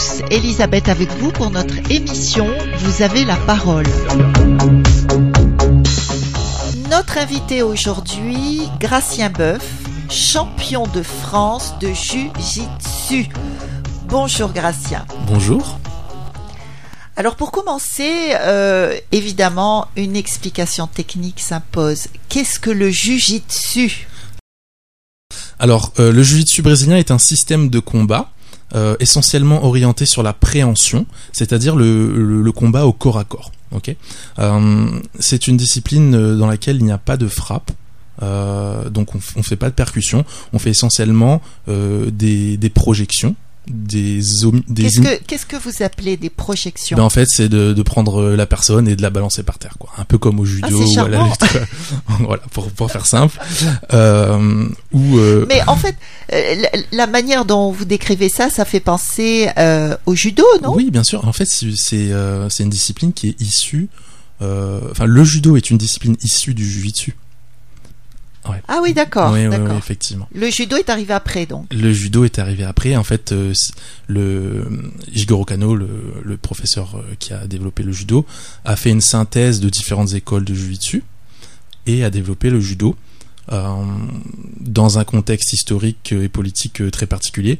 tous, Elisabeth avec vous pour notre émission Vous avez la parole. Notre invité aujourd'hui, Gracien Boeuf, champion de France de Jiu-Jitsu. Bonjour Gracien. Bonjour. Alors pour commencer, euh, évidemment, une explication technique s'impose. Qu'est-ce que le Jiu-Jitsu? Alors, euh, le Jiu-Jitsu brésilien est un système de combat euh, essentiellement orienté sur la préhension, c'est-à-dire le, combat au corps à corps. Ok, c'est une discipline dans laquelle il n'y a pas de frappe. donc on, on fait pas de percussion, on fait essentiellement des projections des, Qu'est-ce que, vous appelez des projections? Ben En fait, c'est de, prendre la personne et de la balancer par terre, quoi. Un peu comme au judo ah, ou à la lutte. voilà, pour, pour faire simple. Euh, ou, euh, Mais en fait, euh, la, manière dont vous décrivez ça, ça fait penser au judo, non? Oui, bien sûr. En fait, c'est c'est une discipline qui est issue. Enfin, le judo est une discipline issue du jiu-jitsu. Ah oui, d'accord. Oui, effectivement. Le judo est arrivé après, donc. Le judo est arrivé après. En fait, euh, le Jigoro Kano, le, professeur euh, qui a développé le judo, a fait une synthèse de différentes écoles de jiu-jitsu et a développé le judo euh, dans un contexte historique et politique très particulier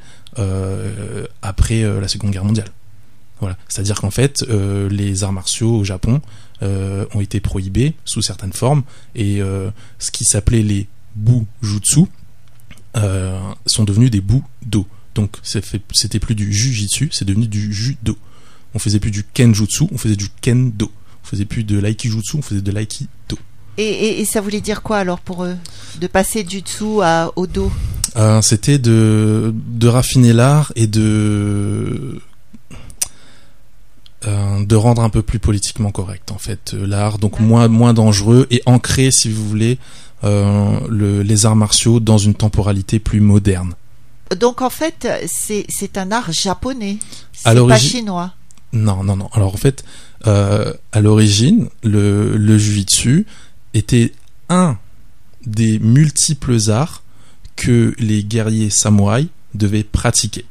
après la Seconde Guerre mondiale. Voilà. C'est-à-dire qu'en fait, les arts martiaux au Japon euh, ont été prohibés sous certaines formes et euh, ce qui s'appelait les bujutsu euh, sont devenus des budo. Donc c'était plus du jujitsu, c'est devenu du judo. On faisait plus du kenjutsu, on faisait du kendo. On faisait plus de l'aikijutsu, on faisait de l'aikido. Et, et, ça voulait dire quoi alors pour eux De passer du dessous à, au do? C'était de, de raffiner l'art et de euh, de rendre un peu plus politiquement correct en fait euh, l'art, donc moins moins dangereux et ancré si vous voulez euh, le, les arts martiaux dans une temporalité plus moderne. Donc en fait c'est un art japonais, c'est pas chinois. Non non non. Alors en fait à l'origine le le jujitsu était un des multiples arts que les guerriers samouraïs devaient pratiquer.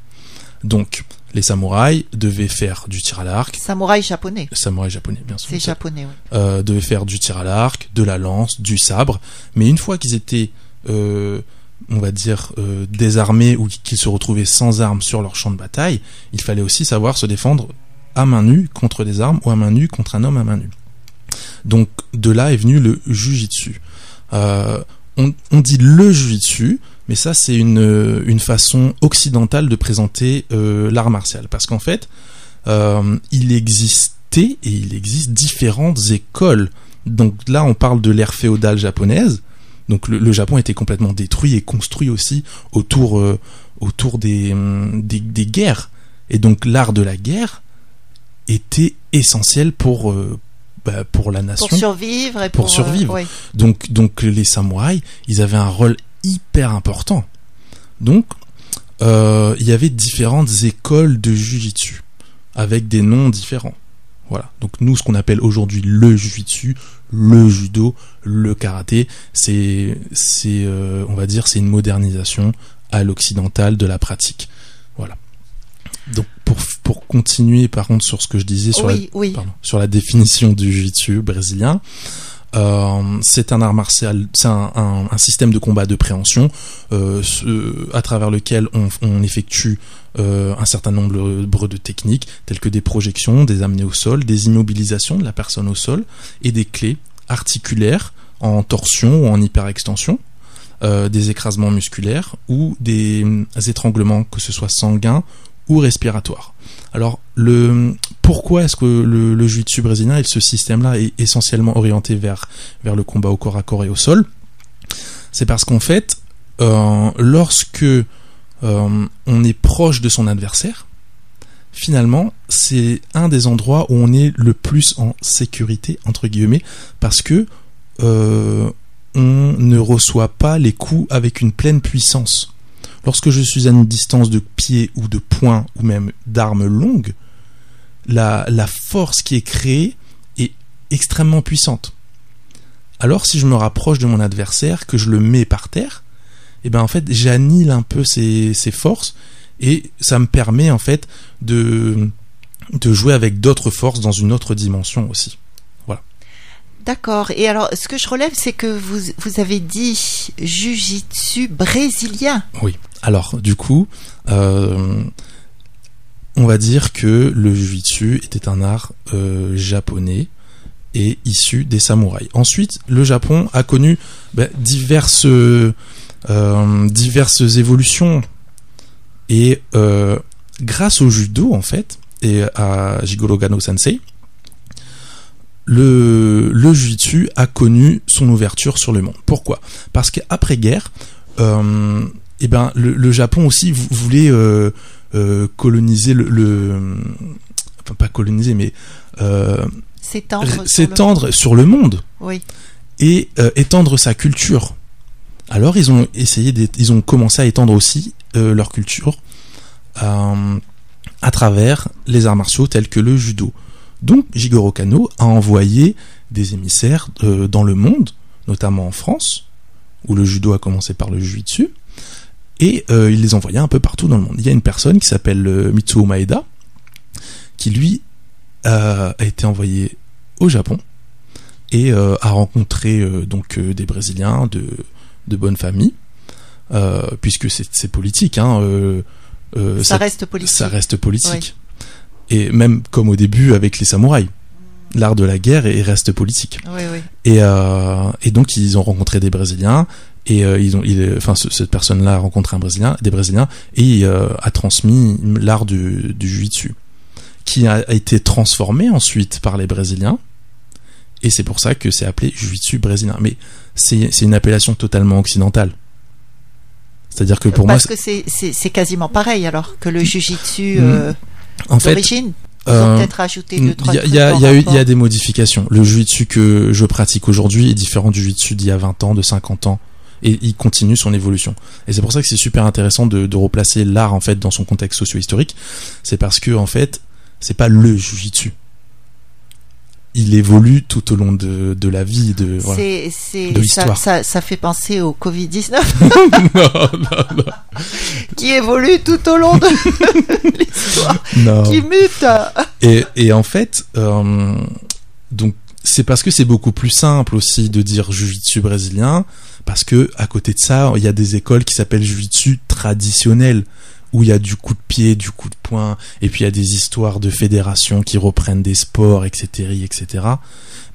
Donc les samouraïs devaient faire du tir à l'arc. Samouraï japonais. Samouraï japonais, bien sûr. C'est japonais, oui. Euh, devaient faire du tir à l'arc, de la lance, du sabre. Mais une fois qu'ils étaient, euh, on va dire, euh, désarmés ou qu'ils se retrouvaient sans armes sur leur champ de bataille, il fallait aussi savoir se défendre à main nue contre des armes ou à main nue contre un homme à main nue. Donc de là est venu le jujitsu. Euh, on, on dit le jujitsu mais ça, c'est une, une façon occidentale de présenter euh, l'art martial. Parce qu'en fait, euh, il existait et il existe différentes écoles. Donc là, on parle de l'ère féodale japonaise. Donc le, Japon était complètement détruit et construit aussi autour, euh, autour des, des, des, guerres. Et donc l'art de la guerre était essentiel pour, bah, pour la nation. Pour survivre et pour, pour survivre. Donc, donc les samouraïs, ils avaient un rôle hyper important. Donc, euh, il y avait différentes écoles de jujitsu avec des noms différents. Voilà. Donc nous, ce qu'on appelle aujourd'hui le jujitsu, le judo, le karaté, c'est, c'est, euh, on va dire, c'est une modernisation à l'occidental de la pratique. Voilà. Donc pour, pour continuer par contre sur ce que je disais sur, la, sur la définition du jiu-jitsu brésilien, c'est un art martial, c'est un, système de combat de préhension euh, à travers lequel on, effectue euh, un certain nombre de techniques telles que des projections, des amenées au sol, des immobilisations de la personne au sol et des clés articulaires en torsion ou en hyperextension. Euh, des écrasements musculaires ou des étranglements, que ce soit sanguins ou respiratoires. Alors, le, pourquoi est-ce que le, le jiu-jitsu brésilien et ce système-là est essentiellement orienté vers, vers le combat au corps à corps et au sol? C'est parce qu'en fait, euh, lorsque euh, on est proche de son adversaire, finalement, c'est un des endroits où on est le plus en sécurité, entre guillemets, parce que euh, on ne reçoit pas les coups avec une pleine puissance. Lorsque je suis à une distance de pied ou de poing ou même d'arme longue, la, force qui est créée est extrêmement puissante. Alors si je me rapproche de mon adversaire, que je le mets par terre, eh ben en fait j'annule un peu ses, forces et ça me permet en fait de jouer avec d'autres forces dans une autre dimension aussi. D'accord. Et alors, ce que je relève, c'est que vous, avez dit jujitsu brésilien. Oui. Alors, du coup, euh, on va dire que le jujitsu était un art euh, japonais et issu des samouraïs. Ensuite, le Japon a connu ben, diverses, euh, diverses évolutions et grâce au judo, en fait, et à Jigoro Gano Sensei, le, le Jiu-Jitsu a connu son ouverture sur le monde. Pourquoi? Parce qu'après-guerre, euh, eh ben, le, Japon aussi voulait euh, euh, coloniser le, Enfin, pas coloniser, mais... S'étendre sur, sur, le monde. Oui. Et étendre sa culture. Alors ils ont essayé, ils ont commencé à étendre aussi leur culture à travers les arts martiaux tels que le judo. Donc Jigoro Kano a envoyé des émissaires euh, dans le monde, notamment en France, où le judo a commencé par le dessus, et euh, il les envoyait un peu partout dans le monde. Il y a une personne qui s'appelle euh, Mitsuo Maeda, qui lui a été envoyé au Japon et a rencontré donc des Brésiliens de, de bonne famille, puisque c'est politique. Hein, reste politique. Ça reste politique. Et même comme au début avec les samouraïs, l'art de la guerre et reste politique. Oui, oui. Et, euh, et donc ils ont rencontré des Brésiliens et euh, ils ont, il, enfin cette personne-là a rencontré un Brésilien, des Brésiliens et euh, a transmis l'art du, du jiu qui a, été transformé ensuite par les Brésiliens. Et c'est pour ça que c'est appelé jiu brésilien. Mais c'est une appellation totalement occidentale. C'est-à-dire que pour moi. Parce que c'est quasiment pareil alors que le jujitsu euh, d'origine. Euh, peut-être ajouté Il y, a, y, a, y a des modifications. Le jujitsu que je pratique aujourd'hui est différent du jujitsu d'il y a 20 ans, de 50 ans. Et il continue son évolution. Et c'est pour ça que c'est super intéressant de, de replacer l'art en fait dans son contexte socio-historique. C'est parce que en fait, c'est pas le jujitsu il évolue tout au long de, de la vie de, voilà, de l'histoire. Ça, ça, fait penser au Covid-19 qui évolue tout au long de l'histoire, qui mute. Et, et en fait, euh, donc c'est parce que c'est beaucoup plus simple aussi de dire jiu-jitsu brésilien, parce que à côté de ça, il y a des écoles qui s'appellent jiu-jitsu traditionnel où il y a du coup de pied, du coup de poing, et puis il y a des histoires de fédérations qui reprennent des sports, etc., etc.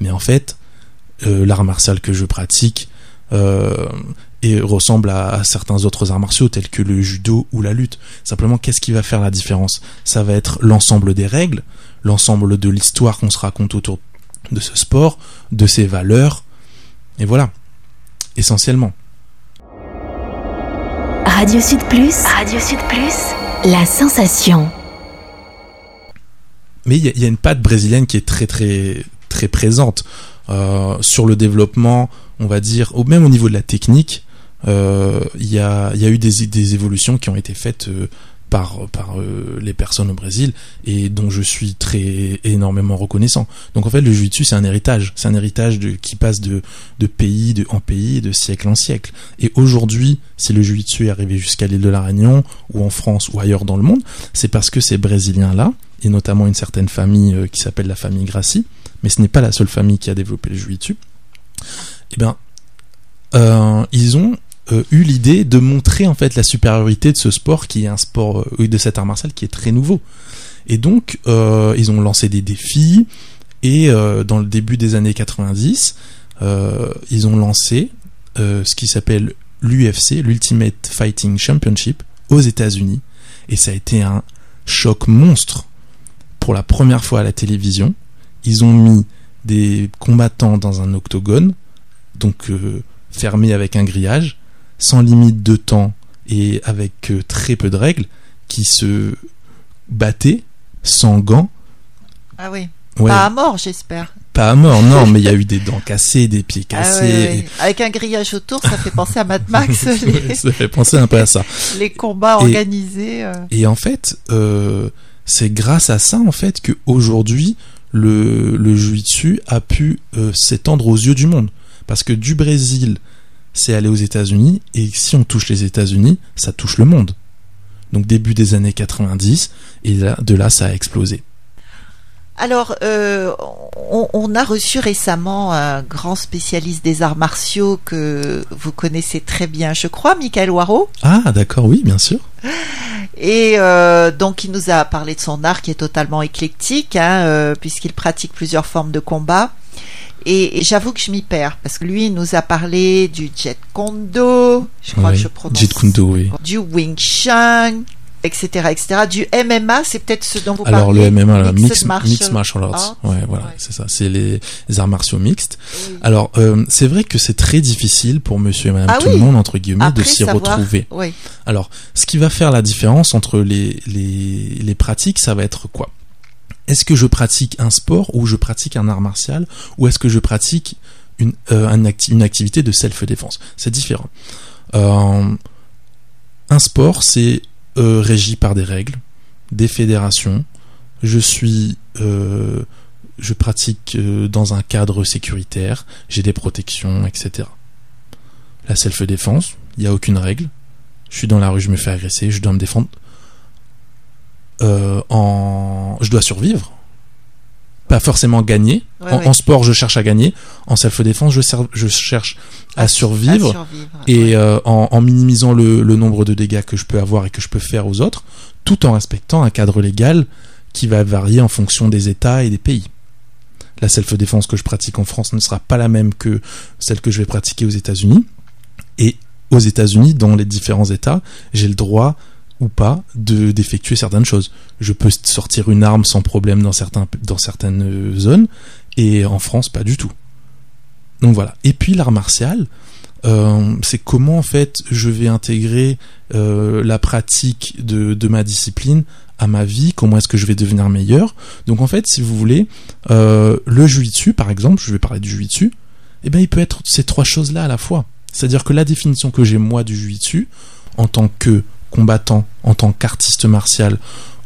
Mais en fait, euh, l'art martial que je pratique euh, ressemble à, certains autres arts martiaux tels que le judo ou la lutte. Simplement, qu'est-ce qui va faire la différence? Ça va être l'ensemble des règles, l'ensemble de l'histoire qu'on se raconte autour de ce sport, de ses valeurs, et voilà, essentiellement. Radio Sud Plus. Radio Sud Plus. La sensation. Mais il y, a une patte brésilienne qui est très très très présente euh, sur le développement, on va dire, au même au niveau de la technique. Euh, il y, a, y, a, eu des, des, évolutions qui ont été faites euh, par, euh, les personnes au Brésil et dont je suis très énormément reconnaissant. Donc en fait, le jiu-jitsu, c'est un héritage. C'est un héritage qui passe de, pays en pays, de siècle en siècle. Et aujourd'hui, si le jiu-jitsu est arrivé jusqu'à l'île de la Réunion, ou en France, ou ailleurs dans le monde, c'est parce que ces Brésiliens-là, et notamment une certaine famille euh, qui s'appelle la famille Gracie, mais ce n'est pas la seule famille qui a développé le jiu-jitsu, eh bien, euh, ils ont euh, eu l'idée de montrer en fait la supériorité de ce sport qui est un sport euh, de cet art martial qui est très nouveau. Et donc euh, ils ont lancé des défis et dans le début des années 90, ils ont lancé ce qui s'appelle l'UFC, l'Ultimate Fighting Championship aux États-Unis et ça a été un choc monstre pour la première fois à la télévision. Ils ont mis des combattants dans un octogone, donc fermé avec un grillage, sans limite de temps et avec euh, très peu de règles, qui se battaient sans gants. Ah oui. Pas à mort, j'espère. Pas à mort, non, mais il y a eu des dents cassées, des pieds ah cassés. Avec un grillage autour, ça fait penser à Mad Max. ça fait penser un peu à ça. Les combats organisés. Euh. Et en fait, euh, c'est grâce à ça en fait que aujourd'hui le le jiu a pu s'étendre aux yeux du monde, parce que du Brésil c'est aller aux États-Unis, et si on touche les États-Unis, ça touche le monde. Donc début des années 90, et là, de là, ça a explosé. Alors, euh, on, on, a reçu récemment un grand spécialiste des arts martiaux que vous connaissez très bien, je crois, Michael Waro. Ah, d'accord, oui, bien sûr. Et euh, donc, il nous a parlé de son art qui est totalement éclectique, hein, euh, puisqu'il pratique plusieurs formes de combat. Et, et j'avoue que je m'y perds parce que lui il nous a parlé du Jet Kondo, je crois Oui, que je prononce. Jeet Kune Do, oui. Du Wing Chun, etc., etc. Du MMA, c'est peut-être ce dont vous Alors parlez. le MMA, le Mixed mix, Martial mix martial arts, Arts. ouais, voilà, Ouais. c'est ça, c'est les, les arts martiaux mixtes. Oui. Alors euh, c'est vrai que c'est très difficile pour Monsieur et Madame Ah tout oui. le monde entre guillemets Après de s'y retrouver. Oui. Alors, ce qui va faire la différence entre les, les, les pratiques, ça va être quoi? Est-ce que je pratique un sport ou je pratique un art martial ou est-ce que je pratique une, euh, activité de self-défense? C'est différent. Euh, un sport, c'est euh, régi par des règles, des fédérations. Je suis, je pratique dans un cadre sécuritaire. J'ai des protections, etc. La self-défense, il n'y a aucune règle. Je suis dans la rue, je me fais agresser, je dois me défendre. Euh, en, je dois survivre. Pas forcément gagner. Ouais, en, ouais. en sport, je cherche à gagner. En self-défense, je, cherche à, survivre. À survivre. Et ouais. euh, en, en minimisant le, le nombre de dégâts que je peux avoir et que je peux faire aux autres, tout en respectant un cadre légal qui va varier en fonction des États et des pays. La self-défense que je pratique en France ne sera pas la même que celle que je vais pratiquer aux États-Unis. Et aux États-Unis, dans les différents États, j'ai le droit ou pas de d'effectuer certaines choses. Je peux sortir une arme sans problème dans certains certaines euh, zones et en France pas du tout. Donc voilà. Et puis l'art martial, euh, c'est comment en fait je vais intégrer euh, la pratique de, de ma discipline à ma vie, comment est-ce que je vais devenir meilleur. Donc en fait, si vous voulez, le jujitsu par exemple, je vais parler du jujitsu, eh ben il peut être ces trois choses-là à la fois. C'est-à-dire que la définition que j'ai moi du jujitsu en tant que combattant, en tant qu'artiste martial,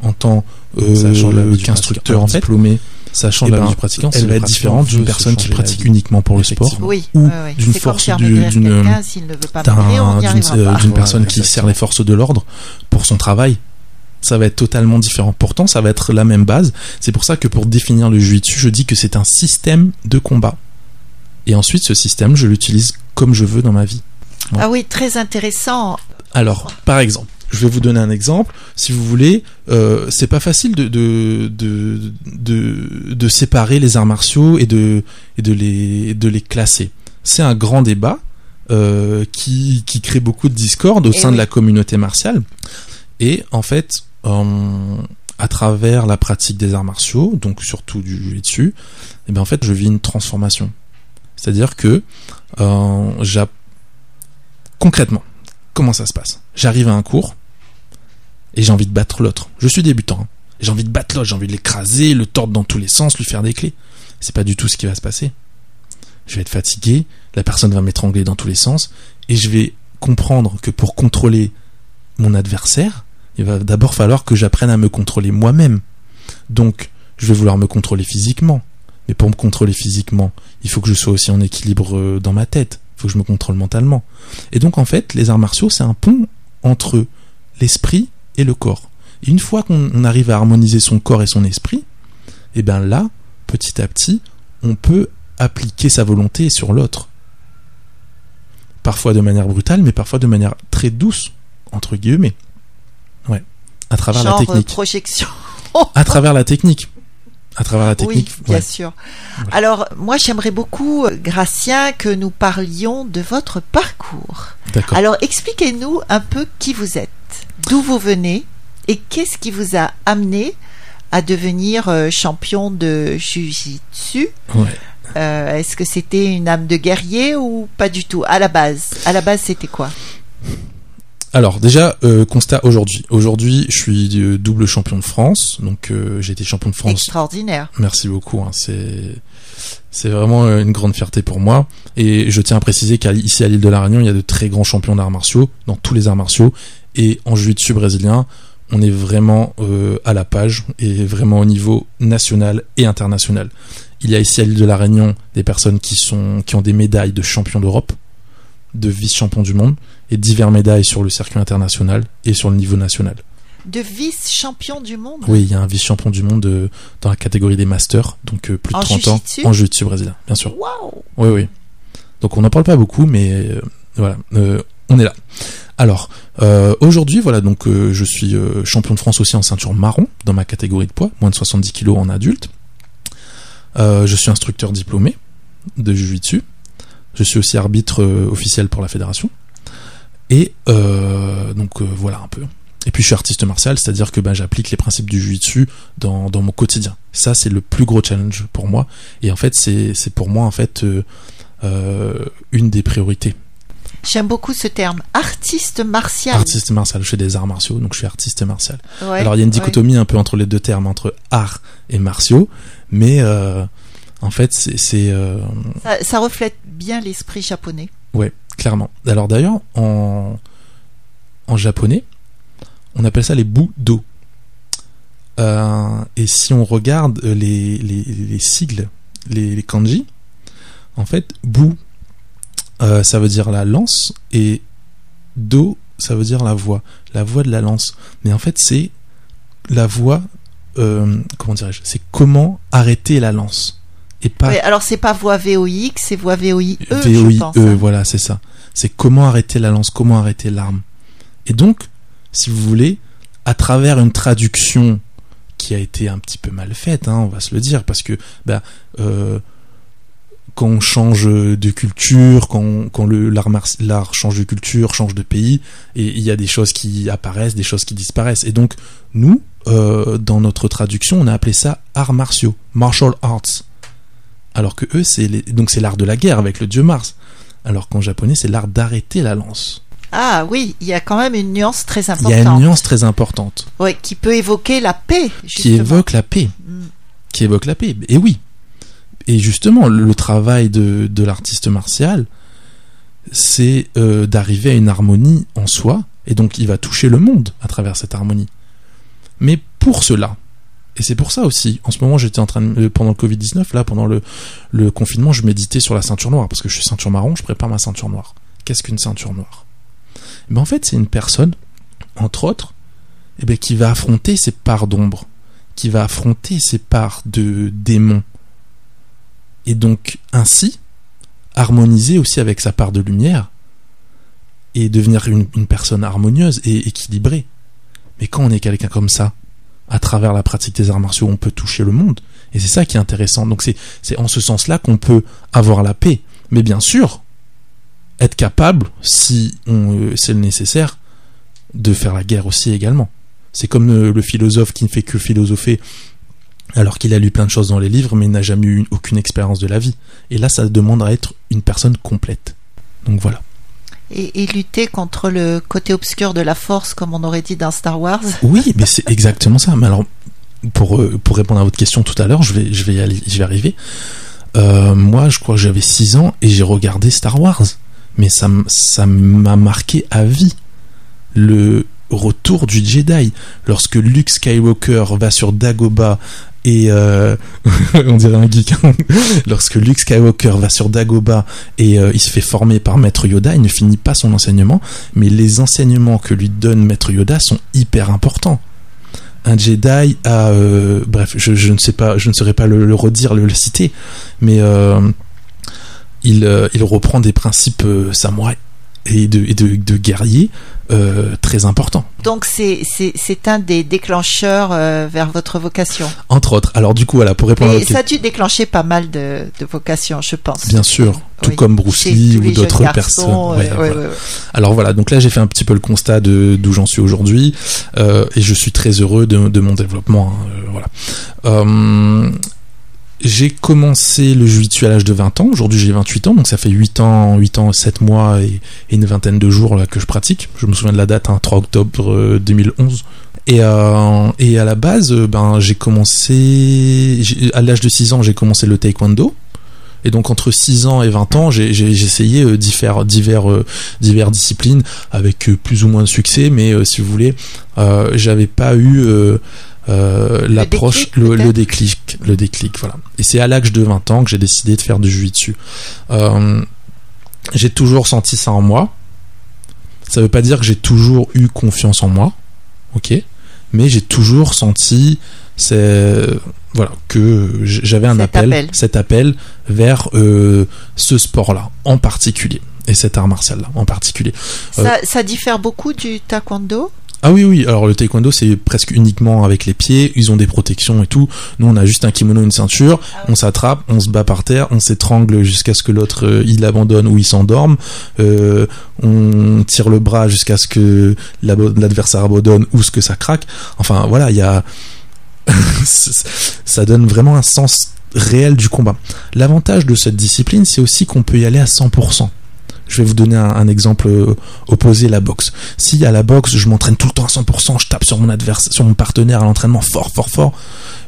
en tant euh, du qu'instructeur diplômé, Sachant eh la ben, vie du pratiquant, elle le va être différente d'une personne qui pratique uniquement pour le sport. Oui, ou d'une force d'une- euh, d'une personne qui sert les forces de l'ordre pour son travail. Ça va être totalement différent. Pourtant, ça va être la même base. C'est pour ça que pour définir le jiu-jitsu, je dis que c'est un système de combat. Et ensuite, ce système, je l'utilise comme je veux dans ma vie. Ah oui, très intéressant. Alors, par exemple, je vais vous donner un exemple. Si vous voulez, euh, c'est pas facile de de, de de de séparer les arts martiaux et de et de les de les classer. C'est un grand débat euh, qui qui crée beaucoup de discorde au Eh sein de la communauté martiale. Et en fait, euh, à travers la pratique des arts martiaux, donc surtout du jiu-jitsu, eh ben en fait, je vis une transformation. C'est-à-dire que euh, concrètement, comment ça se passe? J'arrive à un cours et j'ai envie de battre l'autre. Je suis débutant. hein. J'ai envie de battre l'autre, j'ai envie de l'écraser, le tordre dans tous les sens, lui faire des clés. C'est pas du tout ce qui va se passer. Je vais être fatigué, la personne va m'étrangler dans tous les sens et je vais comprendre que pour contrôler mon adversaire, il va d'abord falloir que j'apprenne à me contrôler moi-même. Donc, je vais vouloir me contrôler physiquement. Mais pour me contrôler physiquement, il faut que je sois aussi en équilibre euh, dans ma tête. Il faut que je me contrôle mentalement. Et donc, en fait, les arts martiaux, c'est un pont entre l'esprit et le corps. Et une fois qu'on on arrive à harmoniser son corps et son esprit, et bien là, petit à petit, on peut appliquer sa volonté sur l'autre. Parfois de manière brutale, mais parfois de manière très douce, entre guillemets. Ouais. À travers Genre la euh, technique. projection. À travers la technique. À travers la technique. Oui, bien ouais. sûr. Alors, moi, j'aimerais beaucoup, euh, Gracien, que nous parlions de votre parcours. D'accord. Alors, expliquez-nous un peu qui vous êtes, d'où vous venez et qu'est-ce qui vous a amené à devenir euh, champion de Jiu-Jitsu. Ouais. Euh, Est-ce que c'était une âme de guerrier ou pas du tout? À la base, à la base, c'était quoi? Alors déjà, euh, constat aujourd'hui. Aujourd'hui, je suis euh, double champion de France. Donc euh, j'ai été champion de France Extraordinaire. Merci beaucoup. hein, c'est c'est vraiment une grande fierté pour moi. Et je tiens à préciser qu'ici à l'île de la Réunion, il y a de très grands champions d'arts martiaux dans tous les arts martiaux. Et en jiu-jitsu brésilien, on est vraiment euh, à la page et vraiment au niveau national et international. Il y a ici à l'île de la Réunion des personnes qui sont qui ont des médailles de champion d'Europe, de vice-champion du monde et divers médailles sur le circuit international et sur le niveau national. de vice-champion du monde. Oui, il y a un vice-champion du monde euh, dans la catégorie des masters, donc euh, plus de En 30 ans en jiu-jitsu brésilien, bien sûr. Waouh Oui, oui. Donc on n'en parle pas beaucoup, mais euh, voilà, euh, on est là. Alors aujourd'hui, voilà, donc je suis champion de France aussi en ceinture marron dans ma catégorie de poids, moins de 70 kilos en adulte. Je suis instructeur diplômé de jiu-jitsu. Je suis aussi arbitre officiel pour la fédération. Et euh, donc euh, voilà un peu. Et puis je suis artiste martial, c'est-à-dire que ben, j'applique les principes du jiu-jitsu dans, dans mon quotidien. Ça c'est le plus gros challenge pour moi. Et en fait c'est pour moi en fait euh, une des priorités. J'aime beaucoup ce terme, artiste martial. Artiste martial, je fais des arts martiaux, donc je suis artiste martial. Ouais, Alors il y a une ouais. dichotomie un peu entre les deux termes, entre art et martiaux, mais en fait c'est Ça, ça reflète bien l'esprit japonais. Ouais, clairement. Alors d'ailleurs, en, japonais, on appelle ça les budo. Euh, et si on regarde les, les, les sigles, les, kanji, en fait, bu, euh, ça veut dire la lance, et do, ça veut dire la voix, la voix de la lance. Mais en fait, c'est la voix, euh, comment dirais-je, c'est comment arrêter la lance. Et pas Ouais, alors c'est pas voix VOIX, c'est voix VOIE, VOIE, je pense. hein. voilà, c'est ça. C'est comment arrêter la lance, comment arrêter l'arme. Et donc, si vous voulez, à travers une traduction qui a été un petit peu mal faite, hein, on va se le dire, parce que bah, euh, quand on change de culture, quand, l'art change de culture, change de pays, et il y a des choses qui apparaissent, des choses qui disparaissent. Et donc, nous, euh, dans notre traduction, on a appelé ça arts martiaux, martial arts. Alors que eux, c'est les- donc c'est l'art de la guerre avec le dieu Mars. Alors qu'en japonais, c'est l'art d'arrêter la lance. Ah oui, il y a quand même une nuance très Il y importante. a une nuance très importante Ouais, qui peut évoquer la paix, qui évoque la paix. Mm. Qui évoque la paix. Et oui. Et justement, le, le travail de, de l'artiste martial, c'est euh, d'arriver à une harmonie en soi. Et donc, il va toucher le monde à travers cette harmonie. Mais pour cela, et c'est pour ça aussi, en ce moment, j'étais en train de, pendant le Covid-19, là, pendant le, confinement, je méditais sur la ceinture noire, parce que je suis ceinture marron, je prépare ma ceinture noire. Qu'est-ce qu'une ceinture noire? Eh ben, En fait, c'est une personne, entre autres, eh ben, qui va affronter ses parts d'ombre, qui va affronter ses parts de démons. Et donc, ainsi, harmoniser aussi avec sa part de lumière, et devenir une personne harmonieuse et équilibrée. Mais quand on est quelqu'un comme ça, à travers la pratique des arts martiaux, on peut toucher le monde. Et c'est ça qui est intéressant. Donc c'est, en ce sens-là qu'on peut avoir la paix. Mais bien sûr, être capable, si euh, c'est le nécessaire, de faire la guerre aussi également. C'est comme euh, le philosophe qui ne fait que philosopher alors qu'il a lu plein de choses dans les livres mais n'a jamais eu aucune expérience de la vie. Et là, ça demande à être une personne complète. Donc voilà. Et, lutter contre le côté obscur de la force, comme on aurait dit dans Star Wars. Oui, mais c'est exactement ça. Mais alors, pour, euh, pour répondre à votre question tout à l'heure, je vais, je vais, je vais arriver. Euh, moi, je crois que j'avais 6 ans et j'ai regardé Star Wars. Mais ça m'a marqué à vie. Le retour du Jedi. Lorsque Luke Skywalker va sur Dagobah et euh, on dirait un geek. hein. Lorsque Luke Skywalker va sur Dagobah et euh, il se fait former par Maître Yoda, il ne finit pas son enseignement, mais les enseignements que lui donne Maître Yoda sont hyper importants. Un Jedi a, euh, bref, je, ne sais pas, je ne saurais pas le, redire, le, citer, mais il, il reprend des principes samouraïs et de, et de, de guerriers euh, très importants. Donc c'est un des déclencheurs euh, vers votre vocation. Entre autres. Alors du coup, voilà, pour répondre à Et votre ça a dû déclencher pas mal de, de vocations, je pense. Bien sûr, tout Oui. comme Bruce Lee ou d'autres personnes. Ouais, euh, voilà. ouais. Alors voilà, donc là j'ai fait un petit peu le constat d'où j'en suis aujourd'hui et je suis très heureux de, de mon développement. hein, voilà. Euh, j'ai commencé le jiu-jitsu à l'âge de 20 ans. Aujourd'hui j'ai 28 ans, donc ça fait 8 ans, 8 ans, 7 mois et, une vingtaine de jours là que je pratique. Je me souviens de la date, hein, 3 octobre euh, 2011. Et, euh, et à la base, euh, ben j'ai commencé à l'âge de 6 ans, j'ai commencé le taekwondo. Et donc entre 6 ans et 20 ans, j'ai essayé euh, divers, divers, euh, divers disciplines avec euh, plus ou moins de succès, mais euh, si vous voulez, euh, j'avais pas eu euh, euh, l'approche, déclic, le, déclic, le déclic, voilà. Et c'est à l'âge de 20 ans que j'ai décidé de faire du jiu-jitsu. Euh, j'ai toujours senti ça en moi. Ça veut pas dire que j'ai toujours eu confiance en moi, ok, mais j'ai toujours senti c'est voilà que j'avais un appel, cet appel vers euh, ce sport-là en particulier et cet art martial-là en particulier. Ça, ça diffère beaucoup du taekwondo? Ah oui, oui. Alors le taekwondo, c'est presque uniquement avec les pieds. Ils ont des protections et tout. Nous, on a juste un kimono, une ceinture. Ah on s'attrape, on se bat par terre, on s'étrangle jusqu'à ce que l'autre euh, il abandonne ou il s'endorme. Euh, on tire le bras jusqu'à ce que l'adversaire abandonne ou ce que ça craque. Enfin, voilà, il y a ça donne vraiment un sens réel du combat. L'avantage de cette discipline, c'est aussi qu'on peut y aller à 100%. Je vais vous donner un, exemple euh, opposé, la boxe. Si à la boxe, je m'entraîne tout le temps à 100%, je tape sur mon adversaire, sur mon partenaire à l'entraînement fort, fort, fort,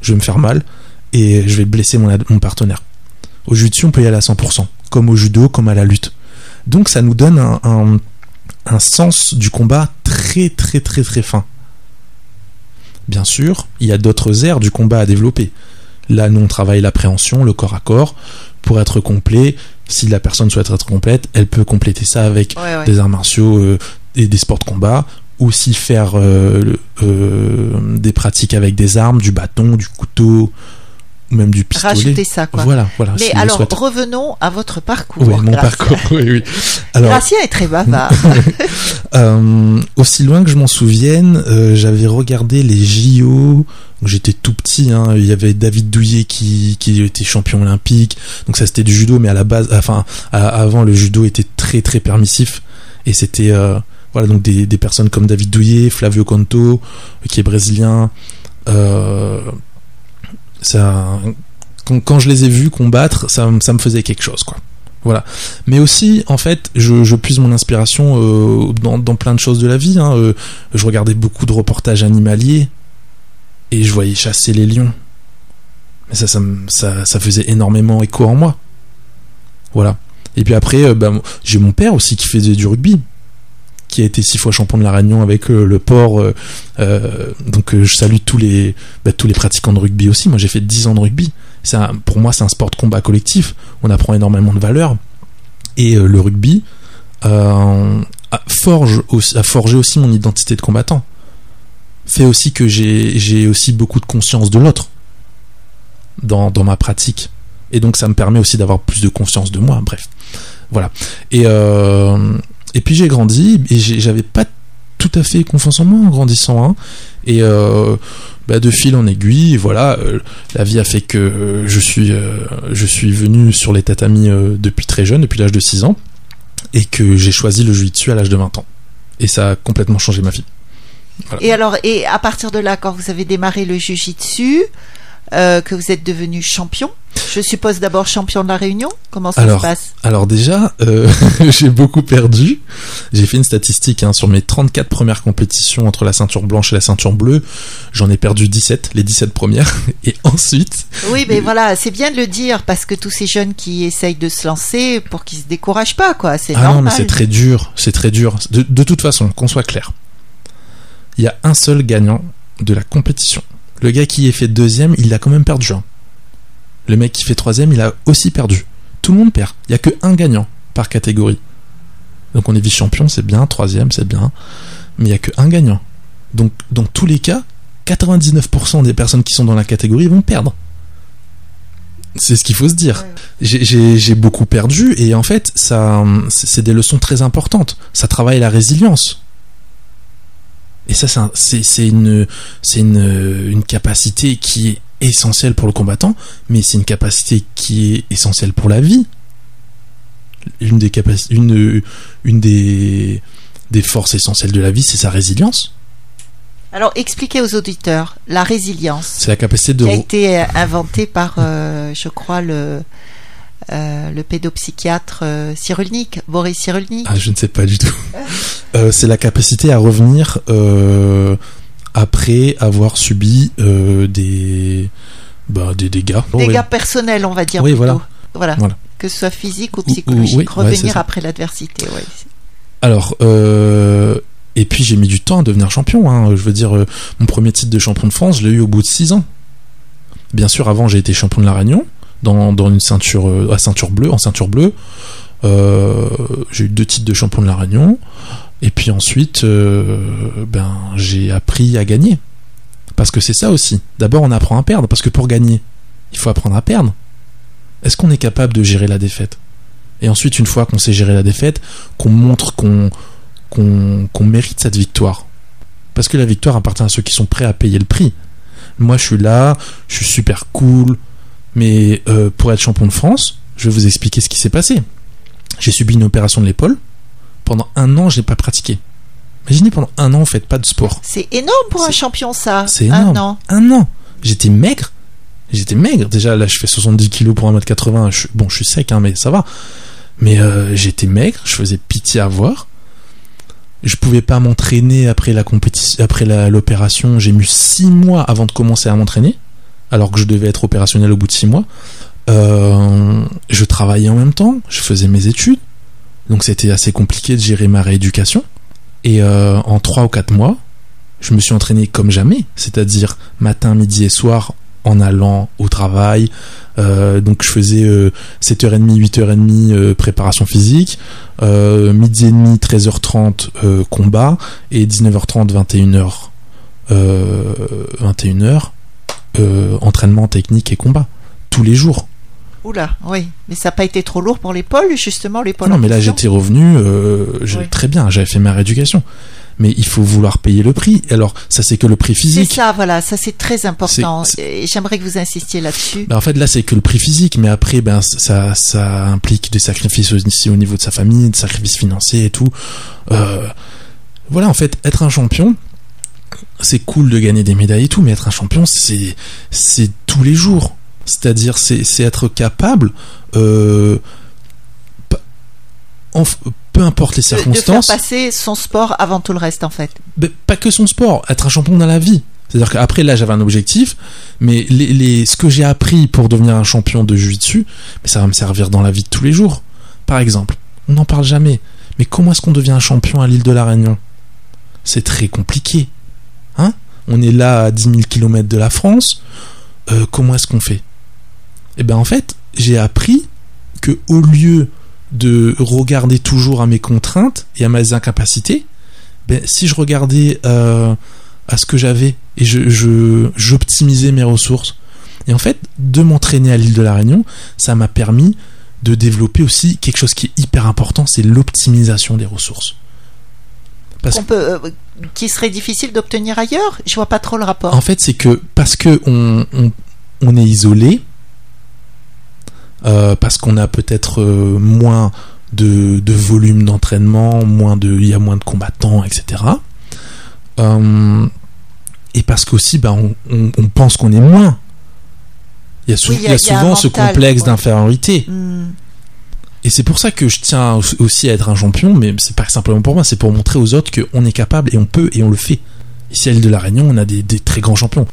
je vais me faire mal et je vais blesser mon, partenaire. Au jiu-jitsu, on peut y aller à 100%, comme au judo, comme à la lutte. Donc ça nous donne un, un sens du combat très, très, très, très fin. Bien sûr, il y a d'autres aires du combat à développer. Là, nous, on travaille l'appréhension, le corps à corps. Pour être complet, si la personne souhaite être complète, elle peut compléter ça avec des arts martiaux euh, et des sports de combat, aussi faire euh, euh, des pratiques avec des armes, du bâton, du couteau, ou même du pistolet. Rajouter ça, quoi. Voilà, voilà. Mais alors, revenons à votre parcours. Oui, mon parcours, oui, oui. Alors, est très bavard. aussi loin que je m'en souvienne, j'avais regardé les JO j'étais tout petit, hein, il y avait David Douillet qui, qui était champion olympique, donc ça c'était du judo, mais à la base, enfin avant le judo était très très permissif et c'était euh, voilà donc des, des, personnes comme David Douillet, Flavio Conto qui est brésilien, euh, ça quand, je les ai vus combattre, ça, me faisait quelque chose quoi. Voilà. Mais aussi, en fait, je, puise mon inspiration euh, dans, plein de choses de la vie. Hein. Euh, je regardais beaucoup de reportages animaliers et je voyais chasser les lions. Mais ça, ça, faisait énormément écho en moi. Voilà. Et puis après, euh, bah, j'ai mon père aussi qui faisait du rugby, qui a été six fois champion de la Réunion avec euh, le port. Euh, donc je salue tous les, bah, tous les pratiquants de rugby aussi. Moi j'ai fait dix ans de rugby. Pour moi c'est un sport de combat collectif. On apprend énormément de valeurs. Et le rugby forge a forgé aussi mon identité de combattant fait aussi que j'ai aussi beaucoup de conscience de l'autre dans, dans, ma pratique. Et donc ça me permet aussi d'avoir plus de conscience de moi, bref. Voilà. Et, euh, et puis j'ai grandi et j'avais pas tout à fait confiance en moi en grandissant. Hein. Et euh, bah, de fil en aiguille, voilà, euh, la vie a fait que je suis, je suis venu sur les tatamis depuis très jeune, depuis l'âge de 6 ans, et que j'ai choisi le jiu-jitsu à l'âge de 20 ans. Et ça a complètement changé ma vie. Et alors, et à partir de là, quand vous avez démarré le Jiu-Jitsu, euh, que vous êtes devenu champion, je suppose d'abord champion de la Réunion. Comment ça se passe? Alors déjà, euh, j'ai beaucoup perdu. J'ai fait une statistique hein, sur mes 34 premières compétitions entre la ceinture blanche et la ceinture bleue. J'en ai perdu 17, les 17 premières. Et ensuite... Oui, mais voilà, c'est bien de le dire parce que tous ces jeunes qui essayent de se lancer, pour qu'ils se découragent pas, quoi. C'est ah non, mais c'est très dur, c'est très dur. de toute façon, qu'on soit clair il y a un seul gagnant de la compétition. Le gars qui est fait deuxième, il a quand même perdu. Hein. Le mec qui fait troisième, il a aussi perdu. Tout le monde perd. Il n'y a que un gagnant par catégorie. Donc on est vice-champion, c'est bien. Troisième, c'est bien. Mais il n'y a que un gagnant. Donc dans tous les cas, 99% des personnes qui sont dans la catégorie vont perdre. C'est ce qu'il faut se dire. J'ai beaucoup perdu et en fait, ça, c'est des leçons très importantes. Ça travaille la résilience. Et ça, c'est une, une, une capacité qui est essentielle pour le combattant, mais c'est une capacité qui est essentielle pour la vie. Une des, une, une des, des forces essentielles de la vie, c'est sa résilience. Alors, expliquez aux auditeurs la résilience. C'est la capacité de. Qui a été inventée par, euh, je crois, le, euh, le pédopsychiatre euh, Cyrulnik, Boris Cyrulnik Ah, je ne sais pas du tout. Euh, c'est la capacité à revenir après avoir subi des, bah, des dégâts. Dégâts personnels, on va dire. Oui, plutôt. Voilà. voilà. Que ce soit physique ou psychologique. revenir après l'adversité. Alors, et puis j'ai mis du temps à devenir champion. Hein. Je veux dire, mon premier titre de champion de France, je l'ai eu au bout de 6 ans. Bien sûr, avant j'ai été champion de la Réunion dans, dans une ceinture euh, à ceinture bleue, en ceinture bleue. Euh, j'ai eu deux titres de champion de la Réunion. Et puis ensuite, euh, ben, j'ai appris à gagner. Parce que c'est ça aussi. D'abord, on apprend à perdre, parce que pour gagner, il faut apprendre à perdre. Est-ce qu'on est capable de gérer la défaite? Et ensuite, une fois qu'on sait gérer la défaite, qu'on montre qu'on mérite cette victoire. Parce que la victoire appartient à ceux qui sont prêts à payer le prix. Moi, je suis là, je suis super cool, mais euh, pour être champion de France, je vais vous expliquer ce qui s'est passé. J'ai subi une opération de l'épaule. Pendant un an, je n'ai pas pratiqué. Imaginez pendant un an, vous faites pas de sport. C'est énorme pour un champion, ça. C'est énorme. Un an. Un an. J'étais maigre. J'étais maigre. Déjà, là, je fais 70 kilos pour 1m80. Je, suis- bon, je suis sec, hein, mais ça va. Mais euh, j'étais maigre. Je faisais pitié à voir. Je pouvais pas m'entraîner après la compétition, après l'opération. J'ai mis 6 mois avant de commencer à m'entraîner, alors que je devais être opérationnel au bout de 6 mois. Euh, je travaillais en même temps. Je faisais mes études. Donc c'était assez compliqué de gérer ma rééducation. Et euh, en 3 ou 4 mois, je me suis entraîné comme jamais, c'est-à-dire matin, midi et soir en allant au travail. Euh, donc je faisais euh, 7h30, 8h30 euh, préparation physique, euh, midi et demi, 13h30 euh, combat et 19h30, 21h, euh, 21h euh, entraînement technique et combat tous les jours. Oula, oui. Mais ça n'a pas été trop lourd pour l'épaule, justement, l'épaule. non mais là j'étais revenu euh, Oui. très bien, j'avais fait ma rééducation. Mais il faut vouloir payer le prix. Alors ça c'est que le prix C'est physique. ça, voilà, ça c'est très important. C'est- J'aimerais que vous insistiez là-dessus. Ben, en fait, là, c'est que le prix physique, mais après, ben, ça, ça implique des sacrifices aussi au niveau de sa famille, des sacrifices financiers et tout. Euh, voilà, en fait, être un champion, c'est cool de gagner des médailles et tout, mais être un champion, c'est, c'est tous les jours. C'est-à-dire, c'est, c'est être capable, euh, en peu importe les De- De, faire circonstances, passer son sport avant tout le reste, en fait. ben, pas que son sport, être un champion dans la vie. C'est-à-dire qu'après, là, j'avais un objectif, mais les, les, ce que j'ai appris pour devenir un champion de jiu-jitsu, mais ça va me servir dans la vie de tous les jours. Par exemple, on n'en parle jamais, mais comment est-ce qu'on devient un champion à l'île de la Réunion? C'est très compliqué. Hein? On est là à 10 000 km de la France. Euh, comment est-ce qu'on fait? Eh ben, en fait, j'ai appris que au lieu de regarder toujours à mes contraintes et à mes incapacités, ben, si je regardais euh, à ce que j'avais et je, j'optimisais mes ressources. Et en fait, de m'entraîner à l'île de la Réunion, ça m'a permis de développer aussi quelque chose qui est hyper important, c'est l'optimisation des ressources. Parce peut, euh, qui serait difficile d'obtenir ailleurs? Je vois pas trop le rapport. En fait, c'est que parce que on, on, on est isolé, euh, parce qu'on a peut-être euh, moins de, de volume d'entraînement, moins de, il y a moins de combattants, etc. Euh, et parce qu'aussi, ben, on, on, on pense qu'on est moins. Il y a, sou- Oui, il y a- il y a il y a un souvent ce complexe ouais. d'infériorité. Hmm. Et c'est pour ça que je tiens au- aussi à être un champion, mais c'est pas simplement pour moi, c'est pour montrer aux autres qu'on est capable et on peut et on le fait. Ici à l'île de la Réunion, on a des, des très grands champions.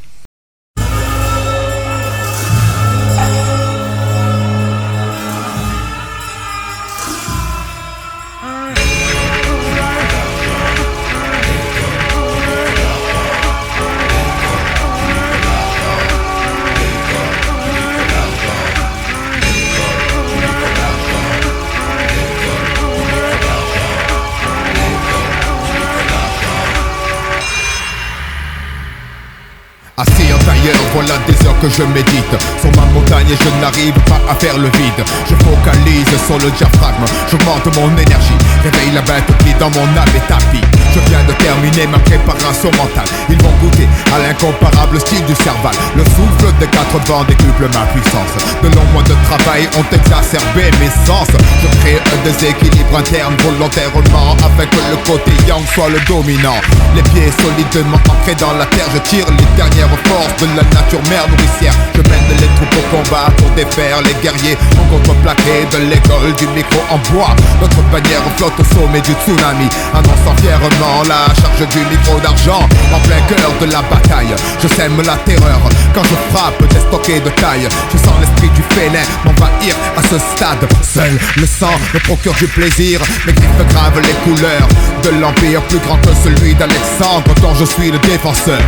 Assis en tailleur, voilà des heures que je médite. Sur ma montagne et je n'arrive pas à faire le vide. Je focalise sur le diaphragme, j'augmente mon énergie. Réveille la bête qui dans mon âme est tapis Je viens de terminer ma préparation mentale. Ils vont goûter à l'incomparable style du cerval. Le souffle des quatre vents décuple ma puissance. De longs mois de travail ont exacerbé mes sens. Je crée un déséquilibre interne volontairement Afin que le côté yang soit le dominant. Les pieds solidement ancrés dans la terre Je tire les dernières forces de la nature mère nourricière. Je mène les troupes au combat pour défaire les guerriers. En contreplaqué de l'école du micro en bois. Notre bannière flotte au sommet du tsunami. Annonçant fièrement la charge du micro d'argent En plein cœur de la bataille. Je sème la terreur quand je frappe des stockés de taille. Je sens l'esprit du félin m'envahir à ce stade. Seul le sang me procure du plaisir Mes griffes gravent les couleurs de l'empire plus grand que celui d'Alexandre dont je suis le défenseur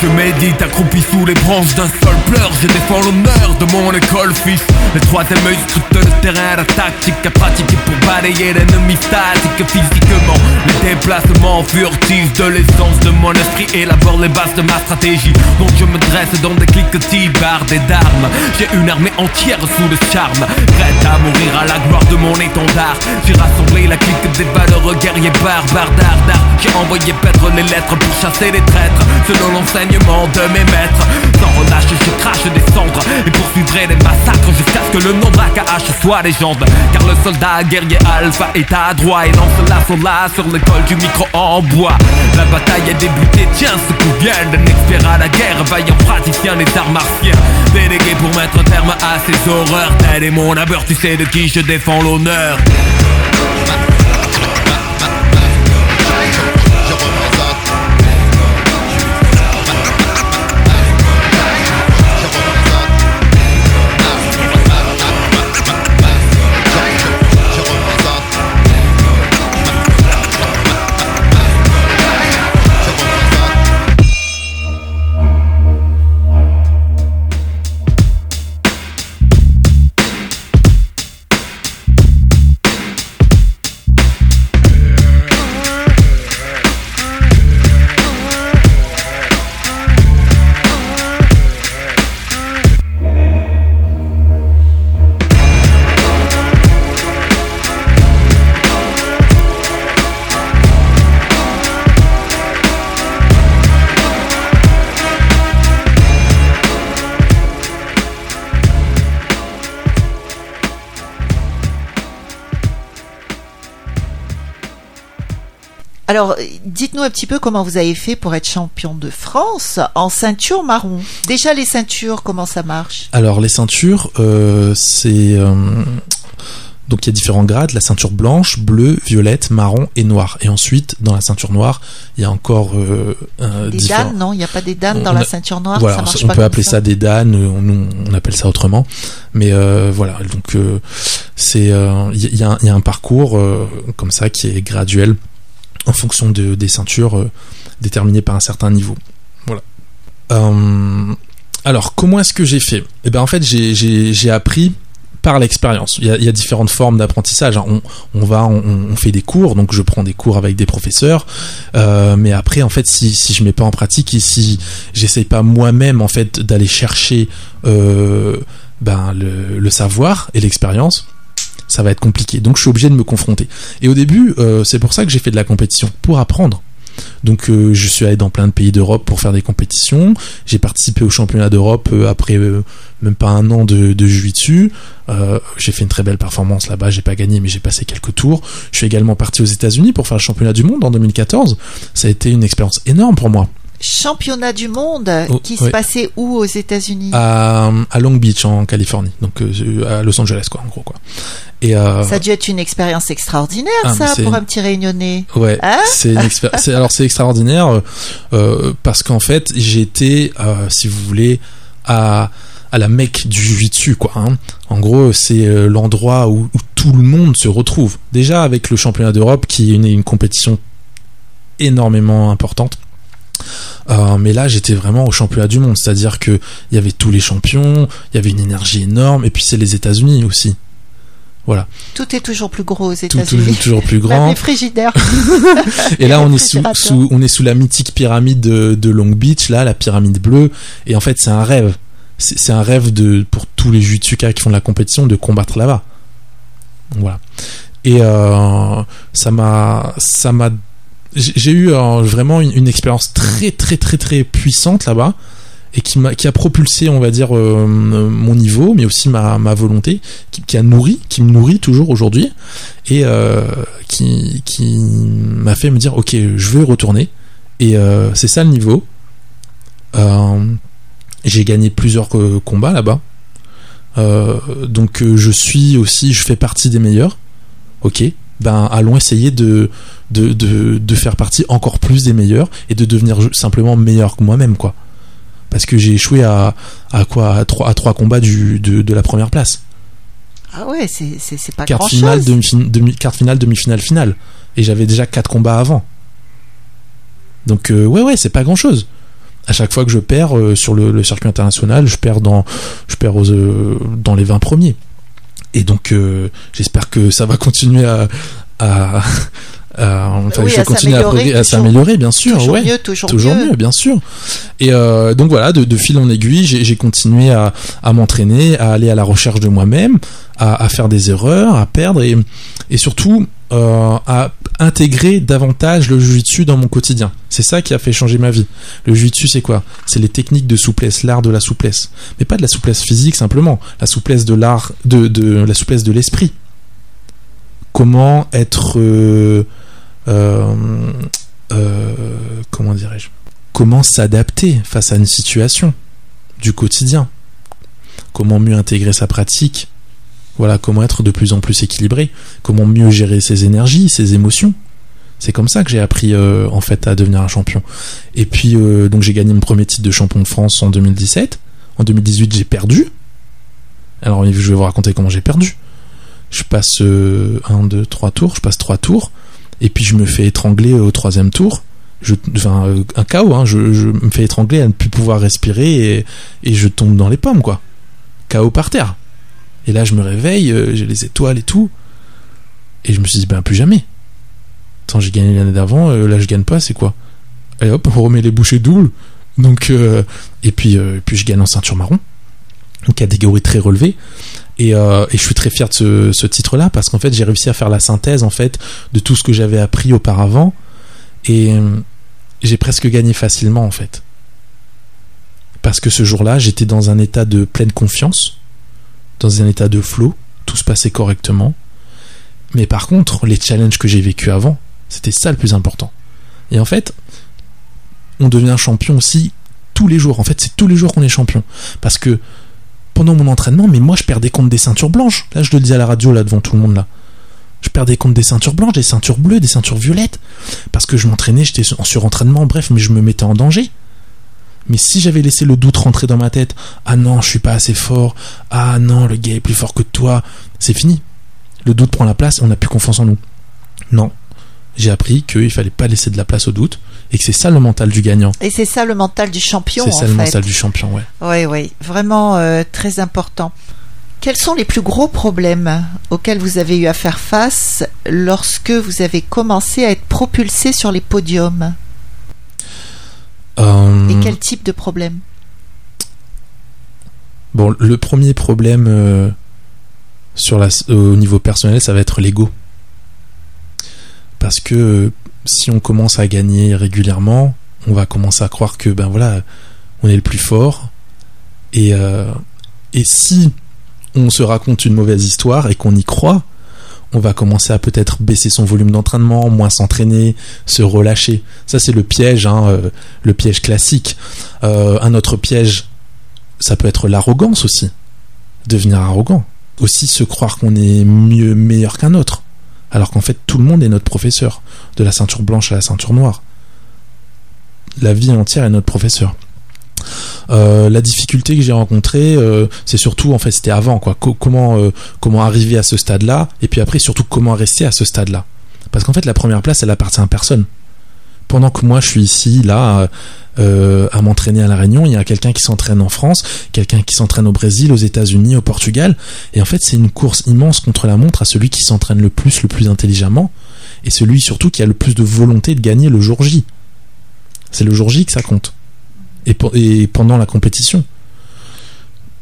je médite accroupi sous les branches d'un seul pleur Je défends l'honneur de mon école fils. Le troisième œil scrute le terrain La tactique à pratiquer pour balayer l'ennemi statique. Physiquement, le déplacement furtif de l'essence de mon esprit Élabore les bases de ma stratégie. Donc je me dresse dans des cliquetis bardés d'armes J'ai une armée entière sous le charme. Prête à mourir à la gloire de mon étendard. J'ai rassemblé la clique des valeureux guerriers barbares d'art J'ai envoyé paître les lettres pour chasser les traîtres. Selon de mes maîtres. Sans relâche je crache des cendres Et poursuivrai les massacres jusqu'à ce que le nom d'AKH soit légende. Car le soldat guerrier alpha est à droite Et lance l'assaut là sur l'école du micro en bois. La bataille a débuté, tiens c'est pour bien D'un à la guerre, vaillant praticien des arts martiens. Délégué pour mettre terme à ces horreurs Tel est mon abeur, tu sais de qui je défends l'honneur Alors, dites-nous un petit peu comment vous avez fait pour être champion de France en ceinture marron. Déjà, les ceintures, comment ça marche? Alors les ceintures, euh, c'est euh, donc il y a différents grades la ceinture blanche, bleue, violette, marron et noire. Et ensuite, dans la ceinture noire, il y a encore euh, Des dames, non? Il n'y a pas des dames On dans la ceinture noire? Voilà, ça marche on pas peut appeler ça? des danes, euh, on, on appelle ça autrement. Mais euh, voilà, donc euh, c'est il y, a un- il y a un parcours comme ça qui est graduel en fonction de, des ceintures euh, déterminées par un certain niveau. Voilà. Euh, alors, comment est-ce que j'ai fait? Eh ben en fait, j'ai- appris par l'expérience. Il y, a, différentes formes d'apprentissage. hein. On, on va, on, fait des cours, donc je prends des cours avec des professeurs. Euh, mais après, en fait, si, si je mets pas en pratique et si j'essaye pas moi-même en fait d'aller chercher ben, le savoir et l'expérience, ça va être compliqué. Donc je suis obligé de me confronter. Et au début, euh, c'est pour ça que j'ai fait de la compétition, pour apprendre. Donc euh, je suis allé dans plein de pays d'Europe pour faire des compétitions. J'ai participé au championnat d'Europe euh, après même pas un an de, de jiu-jitsu. J'ai fait une très belle performance là-bas. J'ai pas gagné, mais j'ai passé quelques tours. Je suis également parti aux États-Unis pour faire le championnat du monde en 2014. Ça a été une expérience énorme pour moi. Championnat du monde Oh, qui se passait où aux États-Unis À, à Long Beach en Californie, donc euh, à Los Angeles quoi, en gros quoi. Et euh, Ça a dû être une expérience extraordinaire, Ah, ça, pour un petit réunionnais. Ouais, Hein c'est alors c'est extraordinaire euh, euh, parce qu'en fait j'étais, euh, si vous voulez, à à la mecque du jiu-jitsu quoi. hein. En gros, c'est euh, l'endroit où, où tout le monde se retrouve. Déjà avec le championnat d'Europe qui est une, une compétition énormément importante. Euh, mais là, j'étais vraiment au championnat du monde, c'est-à-dire que il y avait tous les champions, il y avait une énergie énorme, et puis c'est les États-Unis aussi. Voilà, Tout est toujours plus gros aux tout, tout- États-Unis. toujours plus grand. les frigidaires. Et là, on est sous, on est sous la mythique pyramide de, de Long Beach, là, la pyramide bleue. Et en fait, c'est un rêve. C'est un rêve de, pour tous les jutsuka qui font de la compétition de combattre là-bas. Voilà. Et euh, ça m'a, ça m'a, j'ai eu euh, vraiment une, expérience très, très, très, très puissante là-bas et qui m'a, qui a propulsé, on va dire, euh, mon niveau, mais aussi ma, ma volonté, qui, a nourri, qui me nourrit toujours aujourd'hui et euh, qui, qui m'a fait me dire ok je veux retourner. Et euh, c'est ça le niveau. Euh, j'ai gagné plusieurs euh, combats là-bas. Euh, donc euh, je suis aussi je fais partie des meilleurs. Ok ben allons essayer de de, de, de faire partie encore plus des meilleurs et de devenir simplement meilleur que moi-même quoi parce que j'ai échoué à, à quoi à trois, à trois combats du, de, de la première place Ah ouais, c'est c'est c'est pas carte grand finale, chose. demi, demi, carte finale, demi-finale, finale. Et j'avais déjà quatre combats avant. Donc euh, ouais ouais, c'est pas grand chose. À chaque fois que je perds euh, sur le, le circuit international, je perds dans, je perds aux, euh, dans les 20 premiers. Et donc, euh, j'espère que ça va continuer à, à, à- enfin, Oui, je vais à continuer à, s'améliorer, bien sûr. toujours ouais. mieux, toujours, Toujours mieux. mieux, bien sûr. Et euh, donc voilà, de, de fil en aiguille, j'ai continué à, à m'entraîner, à aller à la recherche de moi-même, à, à faire des erreurs, à perdre et, et surtout euh, à intégrer davantage le jiu-jitsu dans mon quotidien. C'est ça qui a fait changer ma vie. Le jiu-jitsu, c'est quoi? C'est les techniques de souplesse, l'art de la souplesse, mais pas de la souplesse physique simplement, la souplesse de l'art, de, de la souplesse de l'esprit. Comment être euh, euh, euh, comment dirais-je? Comment s'adapter face à une situation du quotidien, comment mieux intégrer sa pratique, voilà, comment être de plus en plus équilibré, comment mieux gérer ses énergies, ses émotions? C'est comme ça que j'ai appris euh, en fait à devenir un champion. Et puis euh, donc j'ai gagné mon premier titre de champion de France en 2017. En 2018 j'ai perdu. Alors je vais vous raconter comment j'ai perdu. Je passe euh, un, deux, trois tours, je passe trois tours, et puis je me fais étrangler au troisième tour enfin, euh, un chaos, hein, je, je me fais étrangler à ne plus pouvoir respirer et, je tombe dans les pommes, quoi. Chaos par terre. Et là, je me réveille, euh, j'ai les étoiles et tout. Et je me suis dit, ben, plus jamais. Attends, j'ai gagné l'année d'avant, euh, là, je gagne pas, c'est quoi? Allez hop, on remet les bouchées doubles. Donc, euh, et puis, euh, puis, je gagne en ceinture marron. Une catégorie très relevée. Et, euh, et je suis très fier de ce, ce titre-là parce qu'en fait, j'ai réussi à faire la synthèse, en fait, de tout ce que j'avais appris auparavant. Et euh, j'ai presque gagné facilement en fait. Parce que ce jour-là, j'étais dans un état de pleine confiance, dans un état de flow, tout se passait correctement. Mais par contre, les challenges que j'ai vécu avant, c'était ça le plus important. Et en fait, on devient champion aussi tous les jours. En fait, c'est tous les jours qu'on est champion. Parce que mon entraînement, mais moi je perdais contre des ceintures blanches. Là, je le dis à la radio, là, devant tout le monde, là. Je perdais contre des ceintures blanches, des ceintures bleues, des ceintures violettes. Parce que je m'entraînais, j'étais en surentraînement, bref, mais je me mettais en danger. Mais si j'avais laissé le doute rentrer dans ma tête, ah non, je suis pas assez fort, ah non, le gars est plus fort que toi, c'est fini. Le doute prend la place on n'a plus confiance en nous. Non. J'ai appris qu'il fallait pas laisser de la place au doute et que c'est ça le mental du gagnant. Et c'est ça le mental du champion, C'est en ça le fait. mental du champion, ouais. Oui, oui, vraiment euh, très important. Quels sont les plus gros problèmes auxquels vous avez eu à faire face lorsque vous avez commencé à être propulsé sur les podiums Euh, Et quel type de problème Bon, le premier problème euh, sur la, au niveau personnel, ça va être l'ego. Parce que si on commence à gagner régulièrement, on va commencer à croire que ben voilà, on est le plus fort. Et, euh, et si on se raconte une mauvaise histoire et qu'on y croit, on va commencer à peut-être baisser son volume d'entraînement, moins s'entraîner, se relâcher. Ça c'est le piège, hein, euh, le piège classique. Euh, un autre piège ça peut être l'arrogance aussi. Devenir arrogant. Aussi se croire qu'on est mieux, meilleur qu'un autre. Alors qu'en fait, tout le monde est notre professeur. De la ceinture blanche à la ceinture noire. La vie entière est notre professeur. Euh, la difficulté que j'ai rencontrée, euh, c'est surtout, en fait, c'était avant, quoi. Co- comment, euh, comment arriver à ce stade-là, et puis après, surtout, comment rester à ce stade-là. Parce qu'en fait, la première place, elle appartient à personne. Pendant que moi, je suis ici, là, euh, à m'entraîner à La Réunion. Il y a quelqu'un qui s'entraîne en France, quelqu'un qui s'entraîne au Brésil, aux États-Unis, au Portugal. Et en fait, c'est une course immense contre la montre à celui qui s'entraîne le plus, le plus intelligemment, et celui surtout qui a le plus de volonté de gagner le jour J. C'est le jour J que ça compte. Et, et pendant la compétition.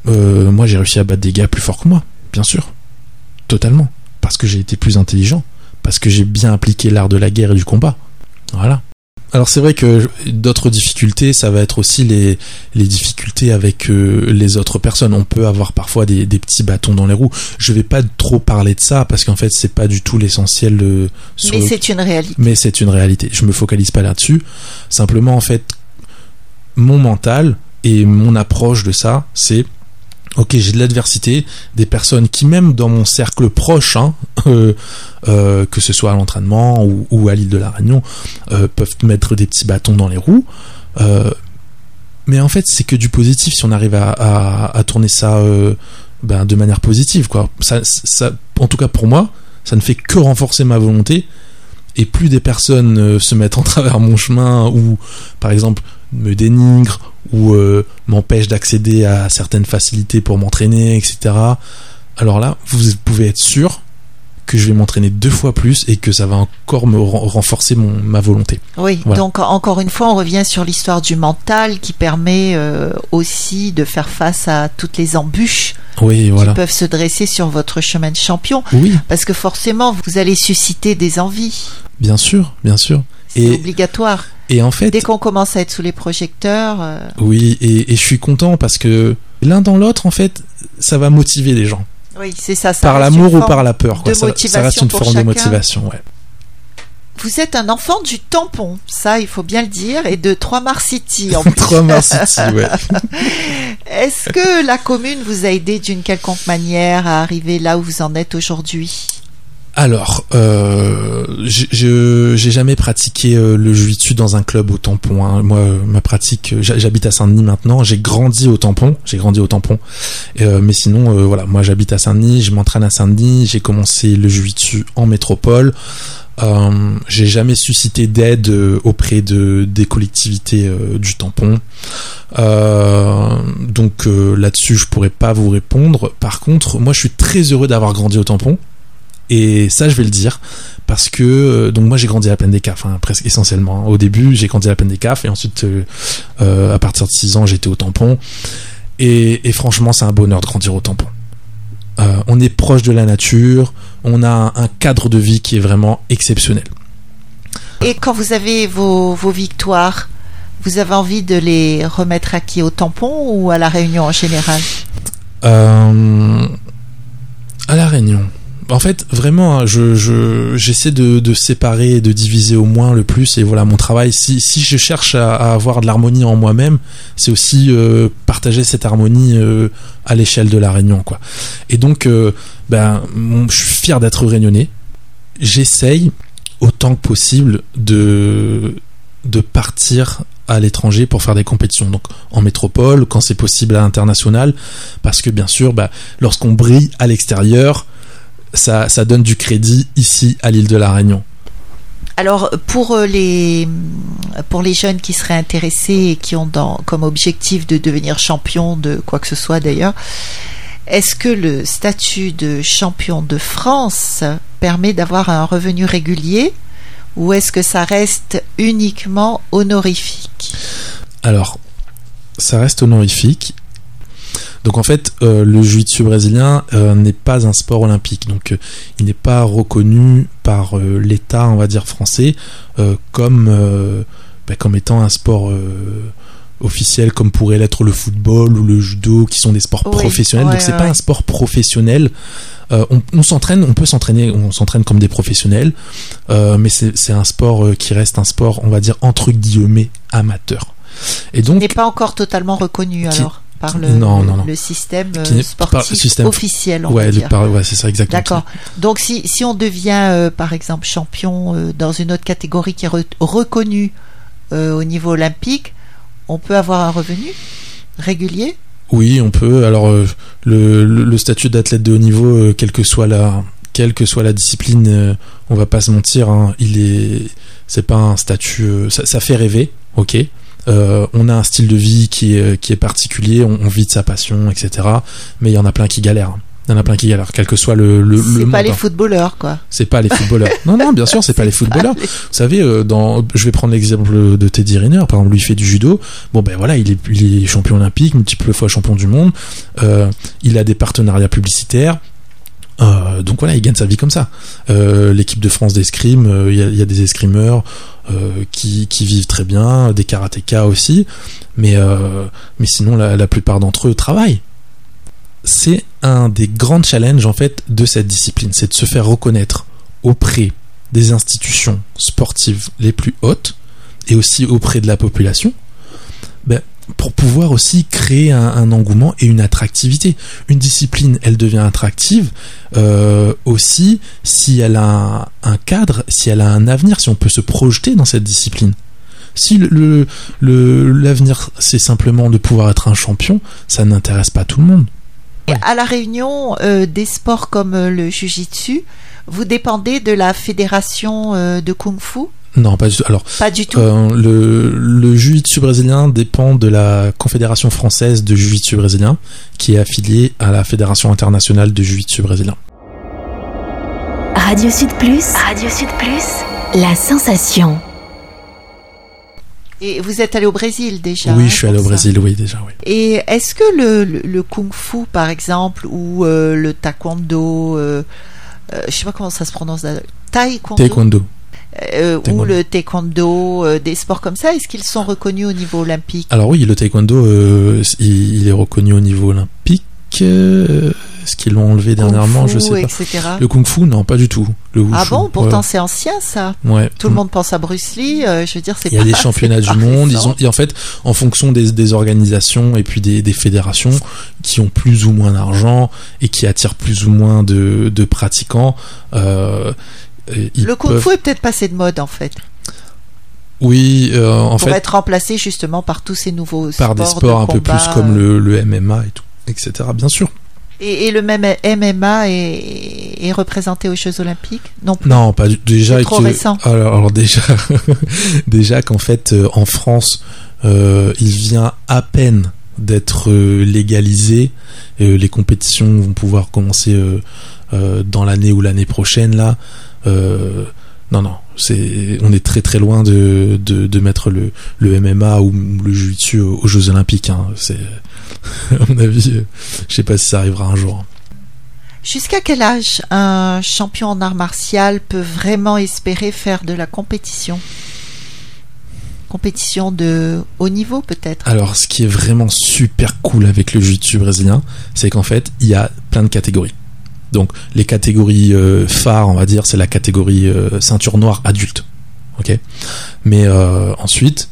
Euh, moi, j'ai réussi à battre des gars plus forts que moi, bien sûr. Totalement. Parce que j'ai été plus intelligent. Parce que j'ai bien appliqué l'art de la guerre et du combat. Voilà. Alors c'est vrai que d'autres difficultés, ça va être aussi les, les difficultés avec euh, les autres personnes. On peut avoir parfois des, des petits bâtons dans les roues. Je vais pas trop parler de ça parce qu'en fait c'est pas du tout l'essentiel euh, Mais le- c'est une réalité. mais c'est une réalité. Je me focalise pas là-dessus. Simplement, en fait, mon mental et mon approche de ça, c'est ok, j'ai de l'adversité, des personnes qui même dans mon cercle proche, hein, euh, euh, que ce soit à l'entraînement ou, à l'île de la Réunion, euh, peuvent mettre des petits bâtons dans les roues. Mais en fait, c'est que du positif si on arrive à, tourner ça ben, de manière positive, quoi. En tout cas pour moi, ça ne fait que renforcer ma volonté et plus des personnes se mettent en travers mon chemin ou par exemple me dénigrent ou euh, m'empêchent d'accéder à certaines facilités pour m'entraîner, etc. Alors là, vous pouvez être sûr que je vais m'entraîner deux fois plus et que ça va encore me ren- renforcer mon, ma volonté. Oui, Voilà. donc encore une fois, on revient sur l'histoire du mental qui permet euh, aussi de faire face à toutes les embûches Oui, voilà. qui peuvent se dresser sur votre chemin de champion. Oui, Parce que forcément, vous allez susciter des envies. bien sûr, bien sûr. C'est Et, obligatoire. Et en fait, Dès qu'on commence à être sous les projecteurs, euh, oui, et, et je suis content parce que l'un dans l'autre, en fait, ça va motiver les gens. oui, c'est ça. ça par l'amour ou par la peur. Quoi. Ça, reste une forme de motivation, ouais. Vous êtes un enfant du tampon, ça il faut bien le dire, et de Trois Mars City en plus. Trois Mars City, ouais. Est-ce que la commune vous a aidé d'une quelconque manière à arriver là où vous en êtes aujourd'hui? Alors, euh, je j'ai jamais pratiqué euh, le jiu-jitsu dans un club au tampon. hein. Moi, ma pratique, euh, j'ha- j'habite à Saint-Denis maintenant. J'ai grandi au tampon. J'ai grandi au tampon. Mais sinon, voilà, moi j'habite à Saint-Denis. Je m'entraîne à Saint-Denis. J'ai commencé le jiu-jitsu en métropole. Euh, j'ai jamais suscité d'aide auprès de des collectivités du tampon. Donc là-dessus, je pourrais pas vous répondre. Par contre, moi, je suis très heureux d'avoir grandi au tampon. Et ça, je vais le dire parce que euh, donc moi j'ai grandi à la plaine des Cafs, hein, presque essentiellement. Au début, j'ai grandi à la plaine des Cafs et ensuite, euh, euh, à partir de 6 ans, j'étais au tampon. Et, et franchement, c'est un bonheur de grandir au tampon. On est proche de la nature, on a un, un cadre de vie qui est vraiment exceptionnel. Et quand vous avez vos, vos victoires, vous avez envie de les remettre à qui? Au tampon ou à la réunion en général? Euh, à la Réunion. En fait, vraiment, hein, je je- j'essaie de, de séparer de diviser au moins le plus. Et voilà, mon travail. Si, si je cherche à, avoir de l'harmonie en moi-même, c'est aussi euh, partager cette harmonie euh, à l'échelle de la Réunion, quoi. Et donc, euh, ben, je suis fier d'être réunionnais. J'essaye autant que possible de de partir à l'étranger pour faire des compétitions. Donc en métropole, quand c'est possible à l'international, parce que bien sûr, bah, lorsqu'on brille à l'extérieur, ça, ça donne du crédit ici à l'île de la Réunion. Alors pour euh, les pour les jeunes qui seraient intéressés et qui ont dans, comme objectif de devenir champion de quoi que ce soit d'ailleurs, est-ce que le statut de champion de France permet d'avoir un revenu régulier ou est-ce que ça reste uniquement honorifique? Alors, ça reste honorifique. Donc en fait, euh, le jiu-jitsu brésilien euh, n'est pas un sport olympique, donc euh, il n'est pas reconnu par l'État, on va dire français, comme bah, comme étant un sport officiel, comme pourrait l'être le football ou le judo, qui sont des sports Oui, professionnels. ouais, donc c'est ouais, pas ouais. un sport professionnel. On on s'entraîne, on peut s'entraîner, on s'entraîne comme des professionnels, mais c'est un sport qui reste un sport, on va dire entre guillemets amateur. Et donc n'est pas encore totalement reconnu Qui- alors? Par le, Non, le, non, non. le système Qui sportif système- officiel on ouais, ouais, c'est ça exactement. D'accord. Donc si, si on devient euh, par exemple champion euh, dans une autre catégorie qui est re- reconnue euh, au niveau olympique, on peut avoir un revenu régulier? Oui, on peut. Alors le, statut d'athlète de haut niveau, quelle que soit la quelle que soit la discipline, on va pas se mentir, hein, il est c'est pas un statut ça, ça fait rêver, ok. Euh, on a un style de vie qui est qui est particulier, on, on vit de sa passion, etc. Mais il y en a plein qui galèrent. Il y en a plein qui galèrent, quel que soit le le, C'est le pas monde, les hein. footballeurs quoi. C'est pas les footballeurs. non, non, bien sûr, c'est pas les footballeurs. Vous savez, euh, dans, je vais prendre l'exemple de Teddy Riner, par exemple, lui il fait du judo. Bon ben voilà, il est, il est champion olympique, multiple fois champion du monde. Euh, il a des partenariats publicitaires. Euh, donc voilà, il gagne sa vie comme ça. Euh, L'équipe de France d'escrime, euh, il y, a, des escrimeurs qui, vivent très bien, des karatékas aussi, mais sinon la, la plupart d'entre eux travaillent. C'est un des grands challenges en fait de cette discipline, c'est de se faire reconnaître auprès des institutions sportives les plus hautes et aussi auprès de la population, ben, pour pouvoir aussi créer un, un engouement et une attractivité. Une discipline, elle devient attractive euh, aussi si elle a un, un cadre, si elle a un avenir, si on peut se projeter dans cette discipline. Si le le- le- l'avenir c'est simplement de pouvoir être un champion, ça n'intéresse pas tout le monde. Ouais. À la réunion euh, des sports comme euh, le jujitsu, vous dépendez de la fédération euh, de kung-fu Non, pas du tout. Alors, Pas du tout. euh, le, le jiu-jitsu brésilien dépend de la Confédération française de jiu-jitsu brésilien, qui est affiliée à la Fédération internationale de jiu-jitsu brésilien. Radio Sud Plus. Radio Sud Plus. La sensation. Et vous êtes allé au Brésil déjà oui, hein, je suis allé pour au. Brésil, oui, déjà, oui. Et est-ce que le, le, le kung-fu, par exemple, ou euh, le taekwondo, euh, euh, je sais pas comment ça se prononce, taekwondo, Taekwondo. Euh, ou Taekwondo. le taekwondo, euh, des sports comme ça, est-ce qu'ils sont reconnus au niveau olympique Alors oui, le taekwondo, euh, il, il est reconnu au niveau olympique. Euh, Est-ce qu'ils l'ont enlevé dernièrement Je sais pas. etc. Le kung-fu, non, pas du tout. Le Ah wushu, bon? Pourtant, ouais. c'est ancien, ça. Ouais. Tout le monde pense à Bruce Lee. euh, je veux dire, c'est Il y a pas- des championnats du monde. Ils ont, et en fait, en fonction des, des organisations et puis des, des fédérations qui ont plus ou moins d'argent et qui attirent plus ou moins de, de pratiquants, euh, Le kung peuvent- fu est peut-être passé de mode, en fait. Oui, euh, en pour fait, être remplacé justement par tous ces nouveaux par des de sports un peu plus comme euh, le, le MMA et tout, etc. Bien sûr. Et, et le même MMA est, est représenté aux Jeux Olympiques? Non plus. Non, pas déjà. Trop que- récent. Alors, alors déjà, déjà qu'en fait, euh, en France, euh, il vient à peine d'être légalisé. Les compétitions vont pouvoir commencer dans l'année ou l'année prochaine là. Euh, non, non, c'est, on est très très loin de, de, de mettre le, le MMA ou le jiu-jitsu aux, aux Jeux Olympiques. Hein. C'est, à mon avis, euh, je sais pas si ça arrivera un jour. Jusqu'à quel âge un champion en art martial peut vraiment espérer faire de la compétition? Compétition de haut niveau peut-être? Alors, ce qui est vraiment super cool avec le jiu-jitsu brésilien, c'est qu'en fait, il y a plein de catégories. Donc, les catégories euh, phares, on va dire, c'est la catégorie euh, ceinture noire adulte. Mais euh, ensuite,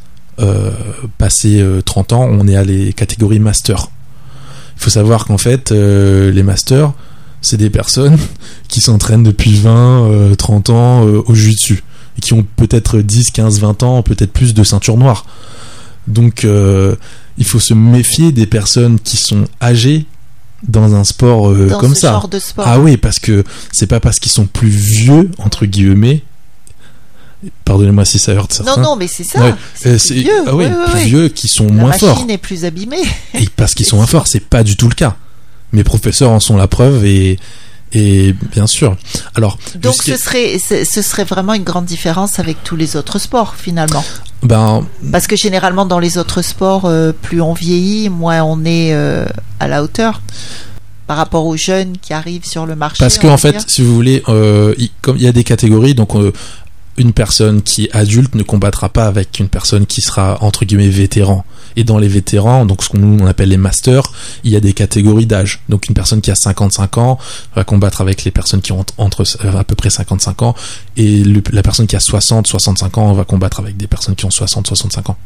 passé euh, 30 ans, on est à les catégories master. Il faut savoir qu'en fait, les masters, c'est des personnes qui s'entraînent depuis 20, euh, 30 ans au jiu-jitsu et qui ont peut-être 10, 15, 20 ans, peut-être plus de ceinture noire. Donc, il faut se méfier des personnes qui sont âgées dans un sport euh, dans comme ce ça. genre de sport Ah oui, parce que c'est pas parce qu'ils sont plus vieux, entre guillemets. Pardonnez-moi si ça heurte certains. Non, non, mais c'est ça. Ouais, C'est Euh, plus vieux. ah oui, ouais, ouais, plus vieux qui sont La moins machine forts. est plus abîmée. Et parce qu'ils sont moins forts, c'est pas du tout le cas. Mes professeurs en sont la preuve et, et bien sûr. Alors, Donc ce serait, ce ce serait vraiment une grande différence avec tous les autres sports finalement. ben, Parce que généralement dans les autres sports, euh, plus on vieillit, moins on est euh, à la hauteur par rapport aux jeunes qui arrivent sur le marché. Parce qu'en fait, si vous voulez, euh, il, comme il y a des catégories, donc une personne qui est adulte ne combattra pas avec une personne qui sera entre guillemets vétéran. Et dans les vétérans, donc ce qu'on on appelle les masters, il y a des catégories d'âge. Donc une personne qui a 55 ans va combattre avec les personnes qui ont entre euh, à peu près 55 ans, et le- la personne qui a 60, 65 ans va combattre avec des personnes qui ont 60, 65 ans.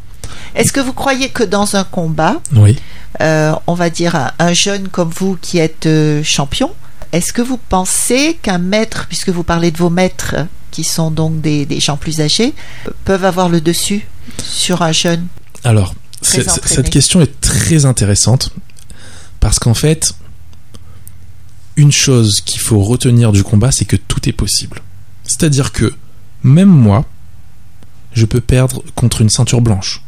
Est-ce que vous croyez que dans un combat, Oui. euh, on va dire un, un jeune comme vous qui êtes euh, champion, est-ce que vous pensez qu'un maître, puisque vous parlez de vos maîtres qui sont donc des, des gens plus âgés, euh, peuvent avoir le dessus sur un jeune Alors, cette question est très intéressante parce qu'en fait, une chose qu'il faut retenir du combat, c'est que tout est possible. C'est-à-dire que même moi, je peux perdre contre une ceinture blanche.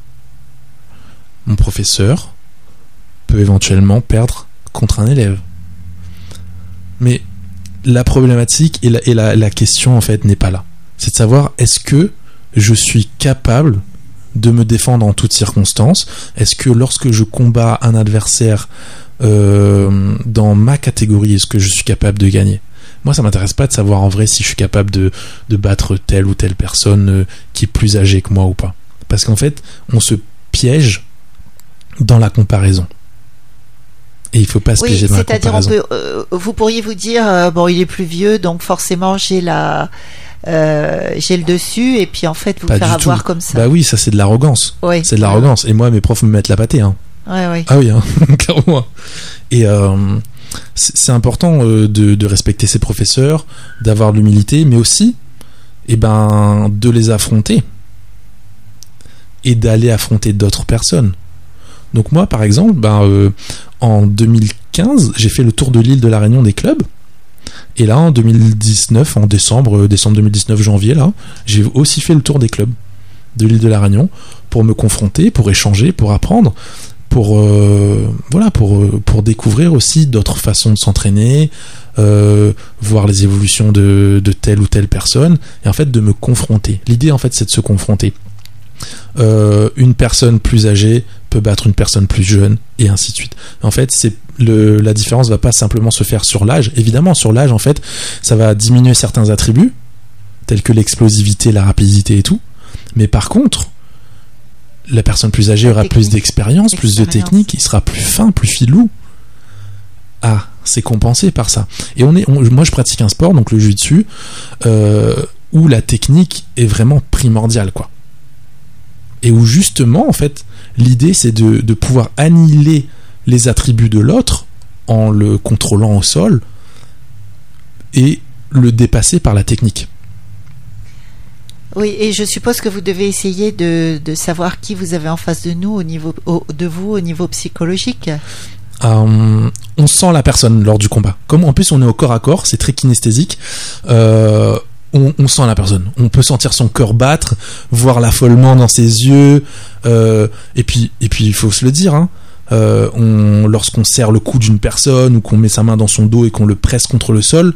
Mon professeur peut éventuellement perdre contre un élève. Mais la problématique et la, question en fait n'est pas là. C'est de savoir est-ce que je suis capable de me défendre en toutes circonstances? Est-ce que lorsque je combats un adversaire euh, dans ma catégorie, est-ce que je suis capable de gagner? Moi, ça m'intéresse pas de savoir en vrai si je suis capable de, de battre telle ou telle personne euh, qui est plus âgée que moi ou pas. Parce qu'en fait, on se piège dans la comparaison. Et il faut pas se Oui, piéger dans c'est-à-dire euh, vous pourriez vous dire euh, bon, il est plus vieux, donc forcément j'ai la, euh, j'ai le dessus, et puis en fait vous Pas faire avoir tout. comme ça. Bah oui, ça c'est de l'arrogance. Oui. C'est de l'arrogance. Et moi, mes profs me mettent la pâtée. Hein. Ouais, ouais. Ah oui, hein, clairement. Et c'est important de, de respecter ses professeurs, d'avoir l'humilité, mais aussi, eh ben, de les affronter et d'aller affronter d'autres personnes. Donc moi, par exemple, ben, euh, en, en 2015, j'ai fait le tour de l'île de la Réunion des clubs. Et là, en 2019, en décembre, euh, décembre 2019, janvier, là, j'ai aussi fait le tour des clubs de l'île de la Réunion pour me confronter, pour échanger, pour apprendre, pour euh, voilà, pour euh, pour découvrir aussi d'autres façons de s'entraîner, voir les évolutions de, de telle ou telle personne, et en fait de me confronter. L'idée, en fait, c'est de se confronter. une personne plus âgée peut battre une personne plus jeune et ainsi de suite. En fait, c'est le, la différence va pas simplement se faire sur l'âge. Évidemment, sur l'âge, en fait, ça va diminuer certains attributs tels que l'explosivité, la rapidité et tout. Mais par contre, la personne plus âgée aura plus d'expérience, plus de technique, il sera plus fin, plus filou. Ah, c'est compensé par ça. Et on est, moi, je pratique un sport, donc le jiu-jitsu, euh, où la technique est vraiment primordiale, quoi. Et où justement, en fait, l'idée c'est de, de, pouvoir annihiler les attributs de l'autre en le contrôlant au sol et le dépasser par la technique. Oui, et je suppose que vous devez essayer de, de savoir qui vous avez en face de nous au niveau de vous au niveau psychologique. Euh, on sent la personne lors du combat. Comme en plus on est au corps à corps, c'est très kinesthésique. Euh, on, sent la personne. On peut sentir son cœur battre, voir l'affolement dans ses yeux. Euh, et puis, et puis, il faut se le dire. Hein, euh, lorsqu'on serre le cou d'une personne ou qu'on met sa main dans son dos et qu'on le presse contre le sol,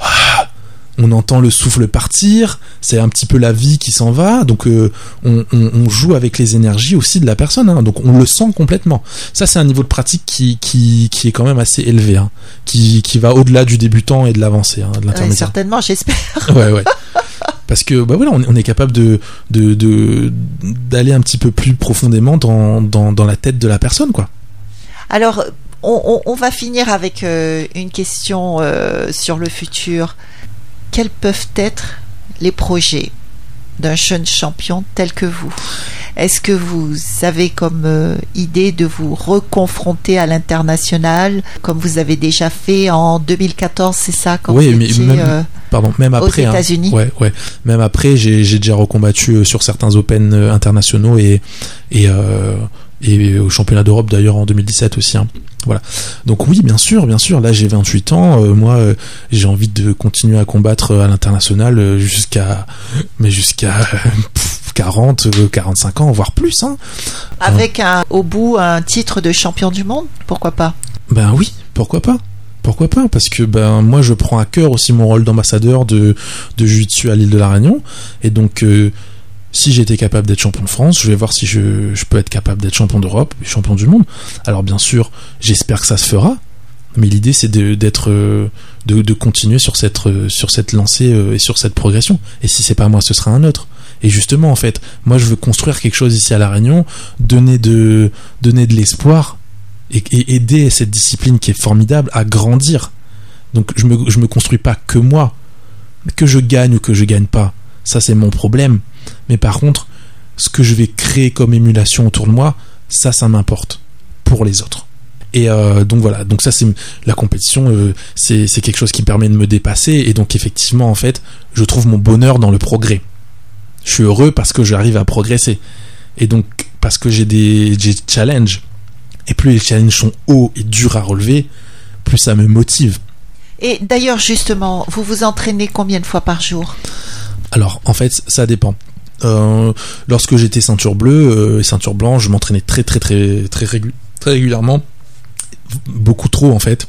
ah, on entend le souffle partir, c'est un petit peu la vie qui s'en va, donc euh, on, joue avec les énergies aussi de la personne, hein. donc on le sent complètement. Ça c'est un niveau de pratique qui, qui, est quand même assez élevé, hein. qui, va au-delà du débutant et de l'avancé, hein, de l'intermédiaire. certainement, j'espère. ouais, ouais. Parce que bah voilà, on, est capable de d'aller un petit peu plus profondément dans, dans, la tête de la personne, quoi. Alors, on, va finir avec euh, une question euh, sur le futur quels peuvent être les projets d'un jeune champion tel que vous Est-ce que vous avez comme euh, idée de vous reconfronter à l'international, comme vous avez déjà fait en 2014, c'est ça quand Oui, mais même, euh, pardon, même après, aux hein. États-Unis? ouais, ouais. Même après, j'ai déjà recombattu euh, sur certains Open internationaux et et et au championnat d'Europe d'ailleurs en 2017 aussi. Hein. Voilà. Donc oui, bien sûr, bien sûr. Là, j'ai 28 ans. Euh, moi, euh, j'ai envie de continuer à combattre à l'international euh, jusqu'à, mais jusqu'à 40, 45 ans, voire plus. Hein. Avec un, au bout un titre de champion du monde, pourquoi pas? Ben oui, pourquoi pas? Pourquoi pas? Parce que ben moi je prends à cœur aussi mon rôle d'ambassadeur de de Jiu-Jitsu à l'île de la Réunion et donc si j'étais capable d'être champion de France, je vais voir si je, peux être capable d'être champion d'Europe, champion du monde. Alors bien sûr, j'espère que ça se fera, mais l'idée c'est d'être de, de, continuer sur cette sur cette lancée euh, et sur cette progression. Et si c'est pas moi, ce sera un autre. Et justement, en fait, moi je veux construire quelque chose ici à la Réunion, donner de donner de l'espoir et, aider cette discipline qui est formidable à grandir. Donc je me je me construis pas que moi, que je gagne ou que je gagne pas. Ça c'est mon problème mais par contre, ce que je vais créer comme émulation autour de moi, ça, ça m'importe pour les autres. Et euh, donc voilà, donc ça c'est la compétition, euh, c'est quelque chose qui permet de me dépasser et donc effectivement en fait, je trouve mon bonheur dans le progrès. Je suis heureux parce que j'arrive à progresser et donc parce que j'ai des, des challenges. Et plus les challenges sont hauts et durs à relever, plus ça me motive. Et d'ailleurs justement, vous vous entraînez combien de fois par jour? Alors en fait, ça dépend. Euh, lorsque j'étais ceinture bleue euh, et ceinture blanche, je m'entraînais très très très très, régulièrement, beaucoup trop en fait.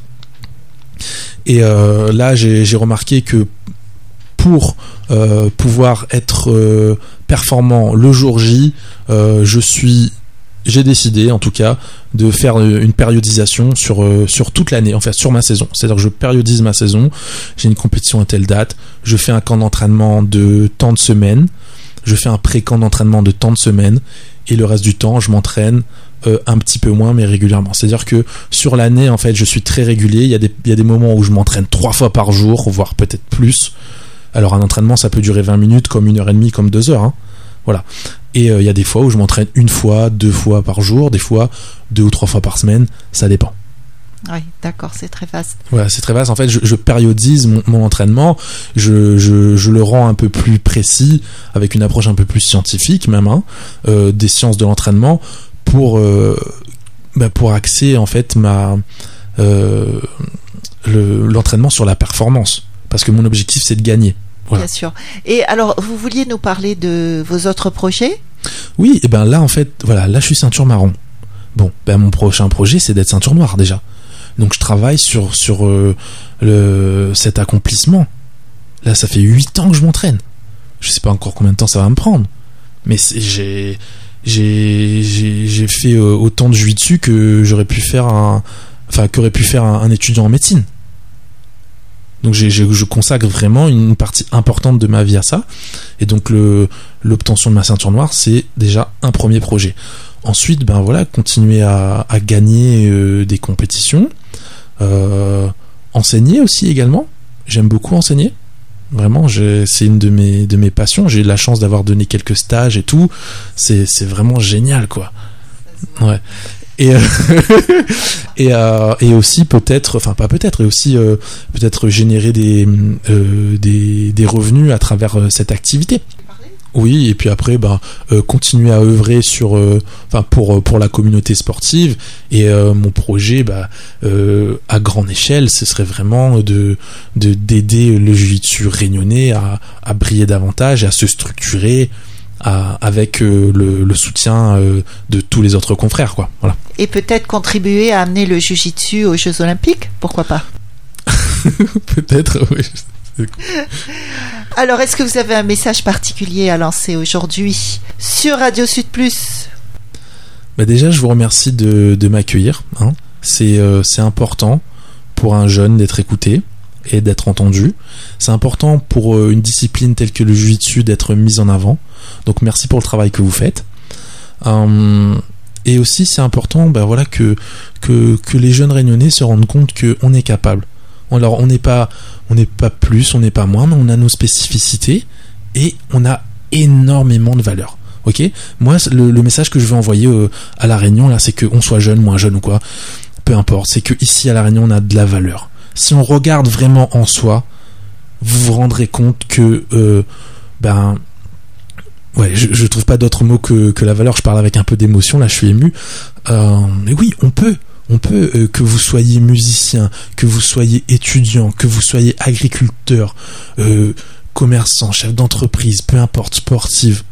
Et euh, là, j'ai remarqué que pour pouvoir être performant le jour J, je suis j'ai décidé en tout cas de faire une périodisation sur, sur toute l'année, en sur ma saison. C'est-à-dire que je périodise ma saison, j'ai une compétition à telle date, je fais un camp d'entraînement de tant de semaines, je fais un pré-camp d'entraînement de tant de semaines et le reste du temps, je m'entraîne euh, un petit peu moins mais régulièrement. C'est-à-dire que sur l'année, en fait, je suis très régulier. Il y a des, il y a des moments où je m'entraîne trois fois par jour, voire peut-être plus. Alors un entraînement, ça peut durer 20 minutes, comme une heure et demie, comme deux heures. Hein. Voilà. Et euh, il y a des fois où je m'entraîne une fois, deux fois par jour, des fois deux ou trois fois par semaine, ça dépend. Oui, d'accord, c'est très vaste. Voilà, c'est très vaste. En fait, je, périodise mon, entraînement, je, je, le rends un peu plus précis, avec une approche un peu plus scientifique même, hein, euh, des sciences de l'entraînement, pour euh, bah, pour axer en fait ma euh, le- l'entraînement sur la performance parce que mon objectif c'est de gagner. Voilà. Bien sûr. Et alors, vous vouliez nous parler de vos autres projets? Oui, et ben là en fait, voilà, là je suis ceinture marron. Bon, ben mon prochain projet c'est d'être ceinture noire déjà. Donc je travaille sur sur euh, le cet accomplissement. Là, ça fait 8 ans que je m'entraîne. Je sais pas encore combien de temps ça va me prendre, mais j'ai j'ai fait euh, autant de dessus que j'aurais pu faire un enfin qu'aurait pu faire un, étudiant en médecine. Donc je consacre vraiment une partie importante de ma vie à ça. Et donc l'obtention de ma ceinture noire, c'est déjà un premier projet. Ensuite, ben voilà, continuer à, à gagner euh, des compétitions, enseigner aussi également. J'aime beaucoup enseigner. Vraiment, c'est une de mes de mes passions. J'ai eu la chance d'avoir donné quelques stages et tout. C'est vraiment génial, quoi. Ouais. Et euh, et euh, et aussi peut-être, enfin pas peut-être, et aussi euh, peut-être générer des euh, des des revenus à travers euh, cette activité. Oui, et puis après, ben, euh, continuer à œuvrer sur, euh, enfin pour euh, pour la communauté sportive. Et euh, mon projet, bah, à grande échelle, ce serait vraiment de de d'aider le jiu-jitsu réunionnais à, à briller davantage, et à se structurer, à, avec le, le soutien de tous les autres confrères, quoi. Voilà. Et peut-être contribuer à amener le Jiu-Jitsu aux Jeux Olympiques? Pourquoi pas? Peut-être. oui. Alors, est-ce que vous avez un message particulier à lancer aujourd'hui sur Radio Sud Plus? Bah déjà, je vous remercie de, m'accueillir. hein. C'est euh, c'est important pour un jeune d'être écouté et d'être entendu. C'est important pour euh, une discipline telle que le jiu-jitsu d'être mise en avant. Donc merci pour le travail que vous faites. Hum, et aussi, c'est important bah, voilà, que, que, que les jeunes réunionnais se rendent compte qu'on est capable. Alors, on n'est pas, plus, on n'est pas moins, mais on a nos spécificités et on a énormément de valeur. Ok? Moi, le, le message que je veux envoyer euh, à la Réunion, là, c'est qu'on soit jeune, moins jeune ou quoi, peu importe. C'est que ici à la Réunion, on a de la valeur. Si on regarde vraiment en soi, vous vous rendrez compte que, euh, ben, ouais, je, je trouve pas d'autre mot que, que la valeur. Je parle avec un peu d'émotion, là, je suis ému. Euh, mais oui, on peut. On peut, euh, que vous soyez musicien, que vous soyez étudiant, que vous soyez agriculteur, euh, commerçant, chef d'entreprise, peu importe, sportive,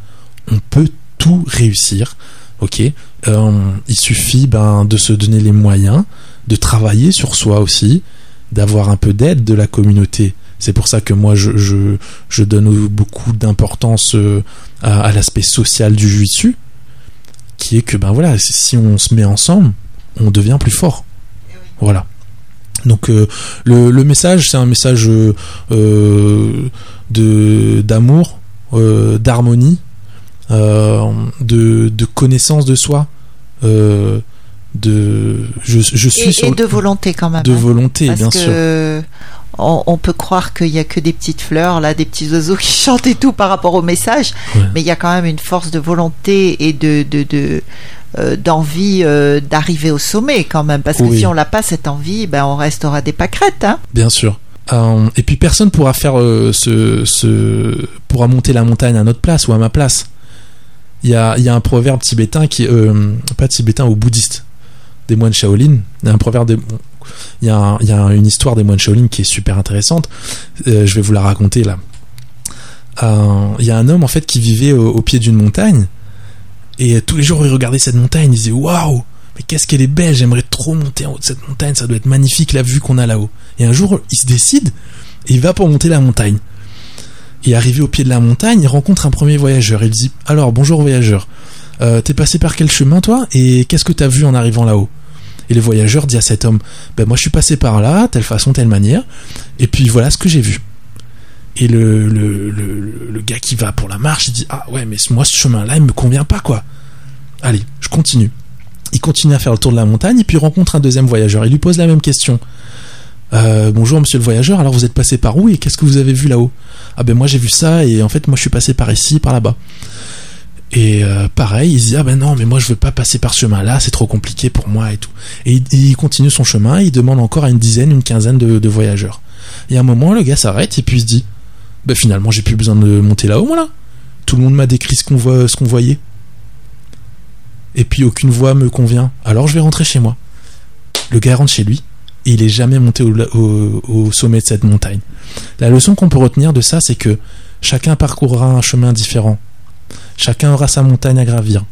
on peut tout réussir. Ok, Euh, il suffit ben, de se donner les moyens, de travailler sur soi aussi, d'avoir un peu d'aide de la communauté. C'est pour ça que moi je, je, donne beaucoup d'importance à, l'aspect social du jiu qui est que ben voilà, si on se met ensemble, on devient plus fort. Voilà. Donc euh, le, le message, c'est un message euh, euh, de d'amour, euh, d'harmonie, de, de connaissance de soi, de je, je suis et, sur et le- de volonté quand même. de hein. volonté, Parce bien que sûr. On, on peut croire qu'il y a que des petites fleurs, là, des petits oiseaux qui chantent et tout par rapport au message, Ouais. mais il y a quand même une force de volonté et de de, de euh, d'envie euh, d'arriver au sommet quand même, parce que Oui. si on n'a pas cette envie, ben on restera des pâquerettes. Hein. Bien sûr. Euh, et puis personne pourra faire ce, ce pourra monter la montagne à notre place ou à ma place. Il y a, y a un proverbe tibétain qui pas tibétain ou bouddhiste des moines Shaolin. Il y a un proverbe des- il y a, une histoire des moines Shaolin qui est super intéressante. Euh, je vais vous la raconter là. Euh, il y a un homme en fait qui vivait au, pied d'une montagne et tous les jours il regardait cette montagne, il disait waouh, mais qu'est-ce qu'elle est belle, j'aimerais trop monter en haut de cette montagne, ça doit être magnifique la vue qu'on a là-haut. Et un jour, il se décide et il va pour monter la montagne. Et arrivé au pied de la montagne, il rencontre un premier voyageur. Il dit Alors, bonjour voyageur, euh, t'es passé par quel chemin toi? Et qu'est-ce que t'as vu en arrivant là-haut? Et le voyageur dit à cet homme Ben, moi je suis passé par là, telle façon, telle manière, et puis voilà ce que j'ai vu. Et le, le, le, gars qui va pour la marche, il dit Ah ouais, mais moi ce chemin-là, il me convient pas quoi. Allez, je continue. Il continue à faire le tour de la montagne et puis rencontre un deuxième voyageur. Il lui pose la même question. Euh, bonjour monsieur le voyageur, alors vous êtes passé par où et qu'est-ce que vous avez vu là-haut? Ah ben moi j'ai vu ça et en fait moi je suis passé par ici, par là-bas. Et euh, pareil, il se dit ah ben non mais moi je veux pas passer par ce chemin-là, c'est trop compliqué pour moi et tout. Et il, continue son chemin, il demande encore à une dizaine, une quinzaine de, de voyageurs. Et à un moment le gars s'arrête et puis il se dit ben finalement j'ai plus besoin de monter là-haut moi là. Tout le monde m'a décrit ce qu'on voit, ce qu'on voyait. et puis aucune voie me convient. Alors je vais rentrer chez moi. Le gars rentre chez lui et il est jamais monté au sommet de cette montagne. La leçon qu'on peut retenir de ça, c'est que chacun parcourra un chemin différent. Chacun aura sa montagne à gravir.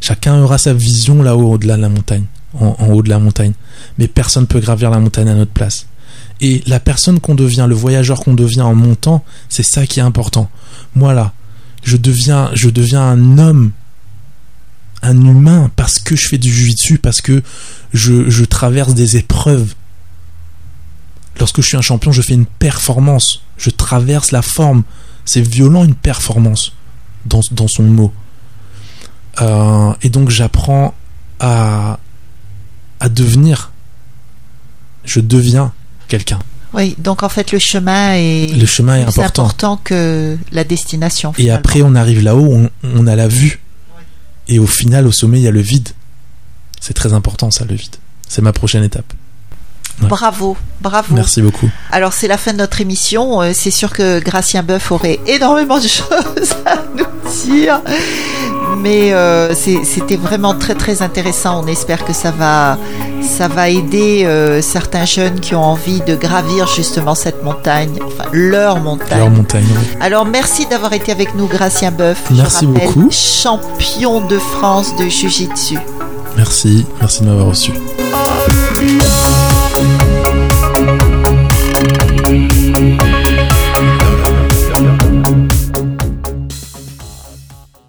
Chacun aura sa vision là-haut, au-delà de la montagne, en, haut de la montagne. Mais personne peut gravir la montagne à notre place. Et la personne qu'on devient, le voyageur qu'on devient en montant, c'est ça qui est important. Moi là, je deviens, je deviens un homme, un humain parce que je fais du jujitsu, parce que je traverse des épreuves. Lorsque je suis un champion, je fais une performance. Je traverse la forme. C'est violent une performance dans, dans son mot. Euh, et donc j'apprends à, à devenir. Je deviens quelqu'un. Oui, donc en fait le chemin est Le chemin est plus important. important que la destination. Et après, on arrive là-haut, on, on a la vue. Et au final, au sommet, il y a le vide. C'est très important, ça, le vide. C'est ma prochaine étape. Ouais. Bravo, bravo. Merci beaucoup. Alors c'est la fin de notre émission. Euh, C'est sûr que Gracien Boeuf aurait énormément de choses à nous dire, mais euh, c'était vraiment très très intéressant. On espère que ça va ça va aider euh, certains jeunes qui ont envie de gravir justement cette montagne, enfin leur montagne. Alors, montagne, oui. Alors merci d'avoir été avec nous, Gracien Boeuf. Je Merci rappelle, beaucoup. Champion de France de Jiu-Jitsu. Merci. Merci de m'avoir reçu. Thank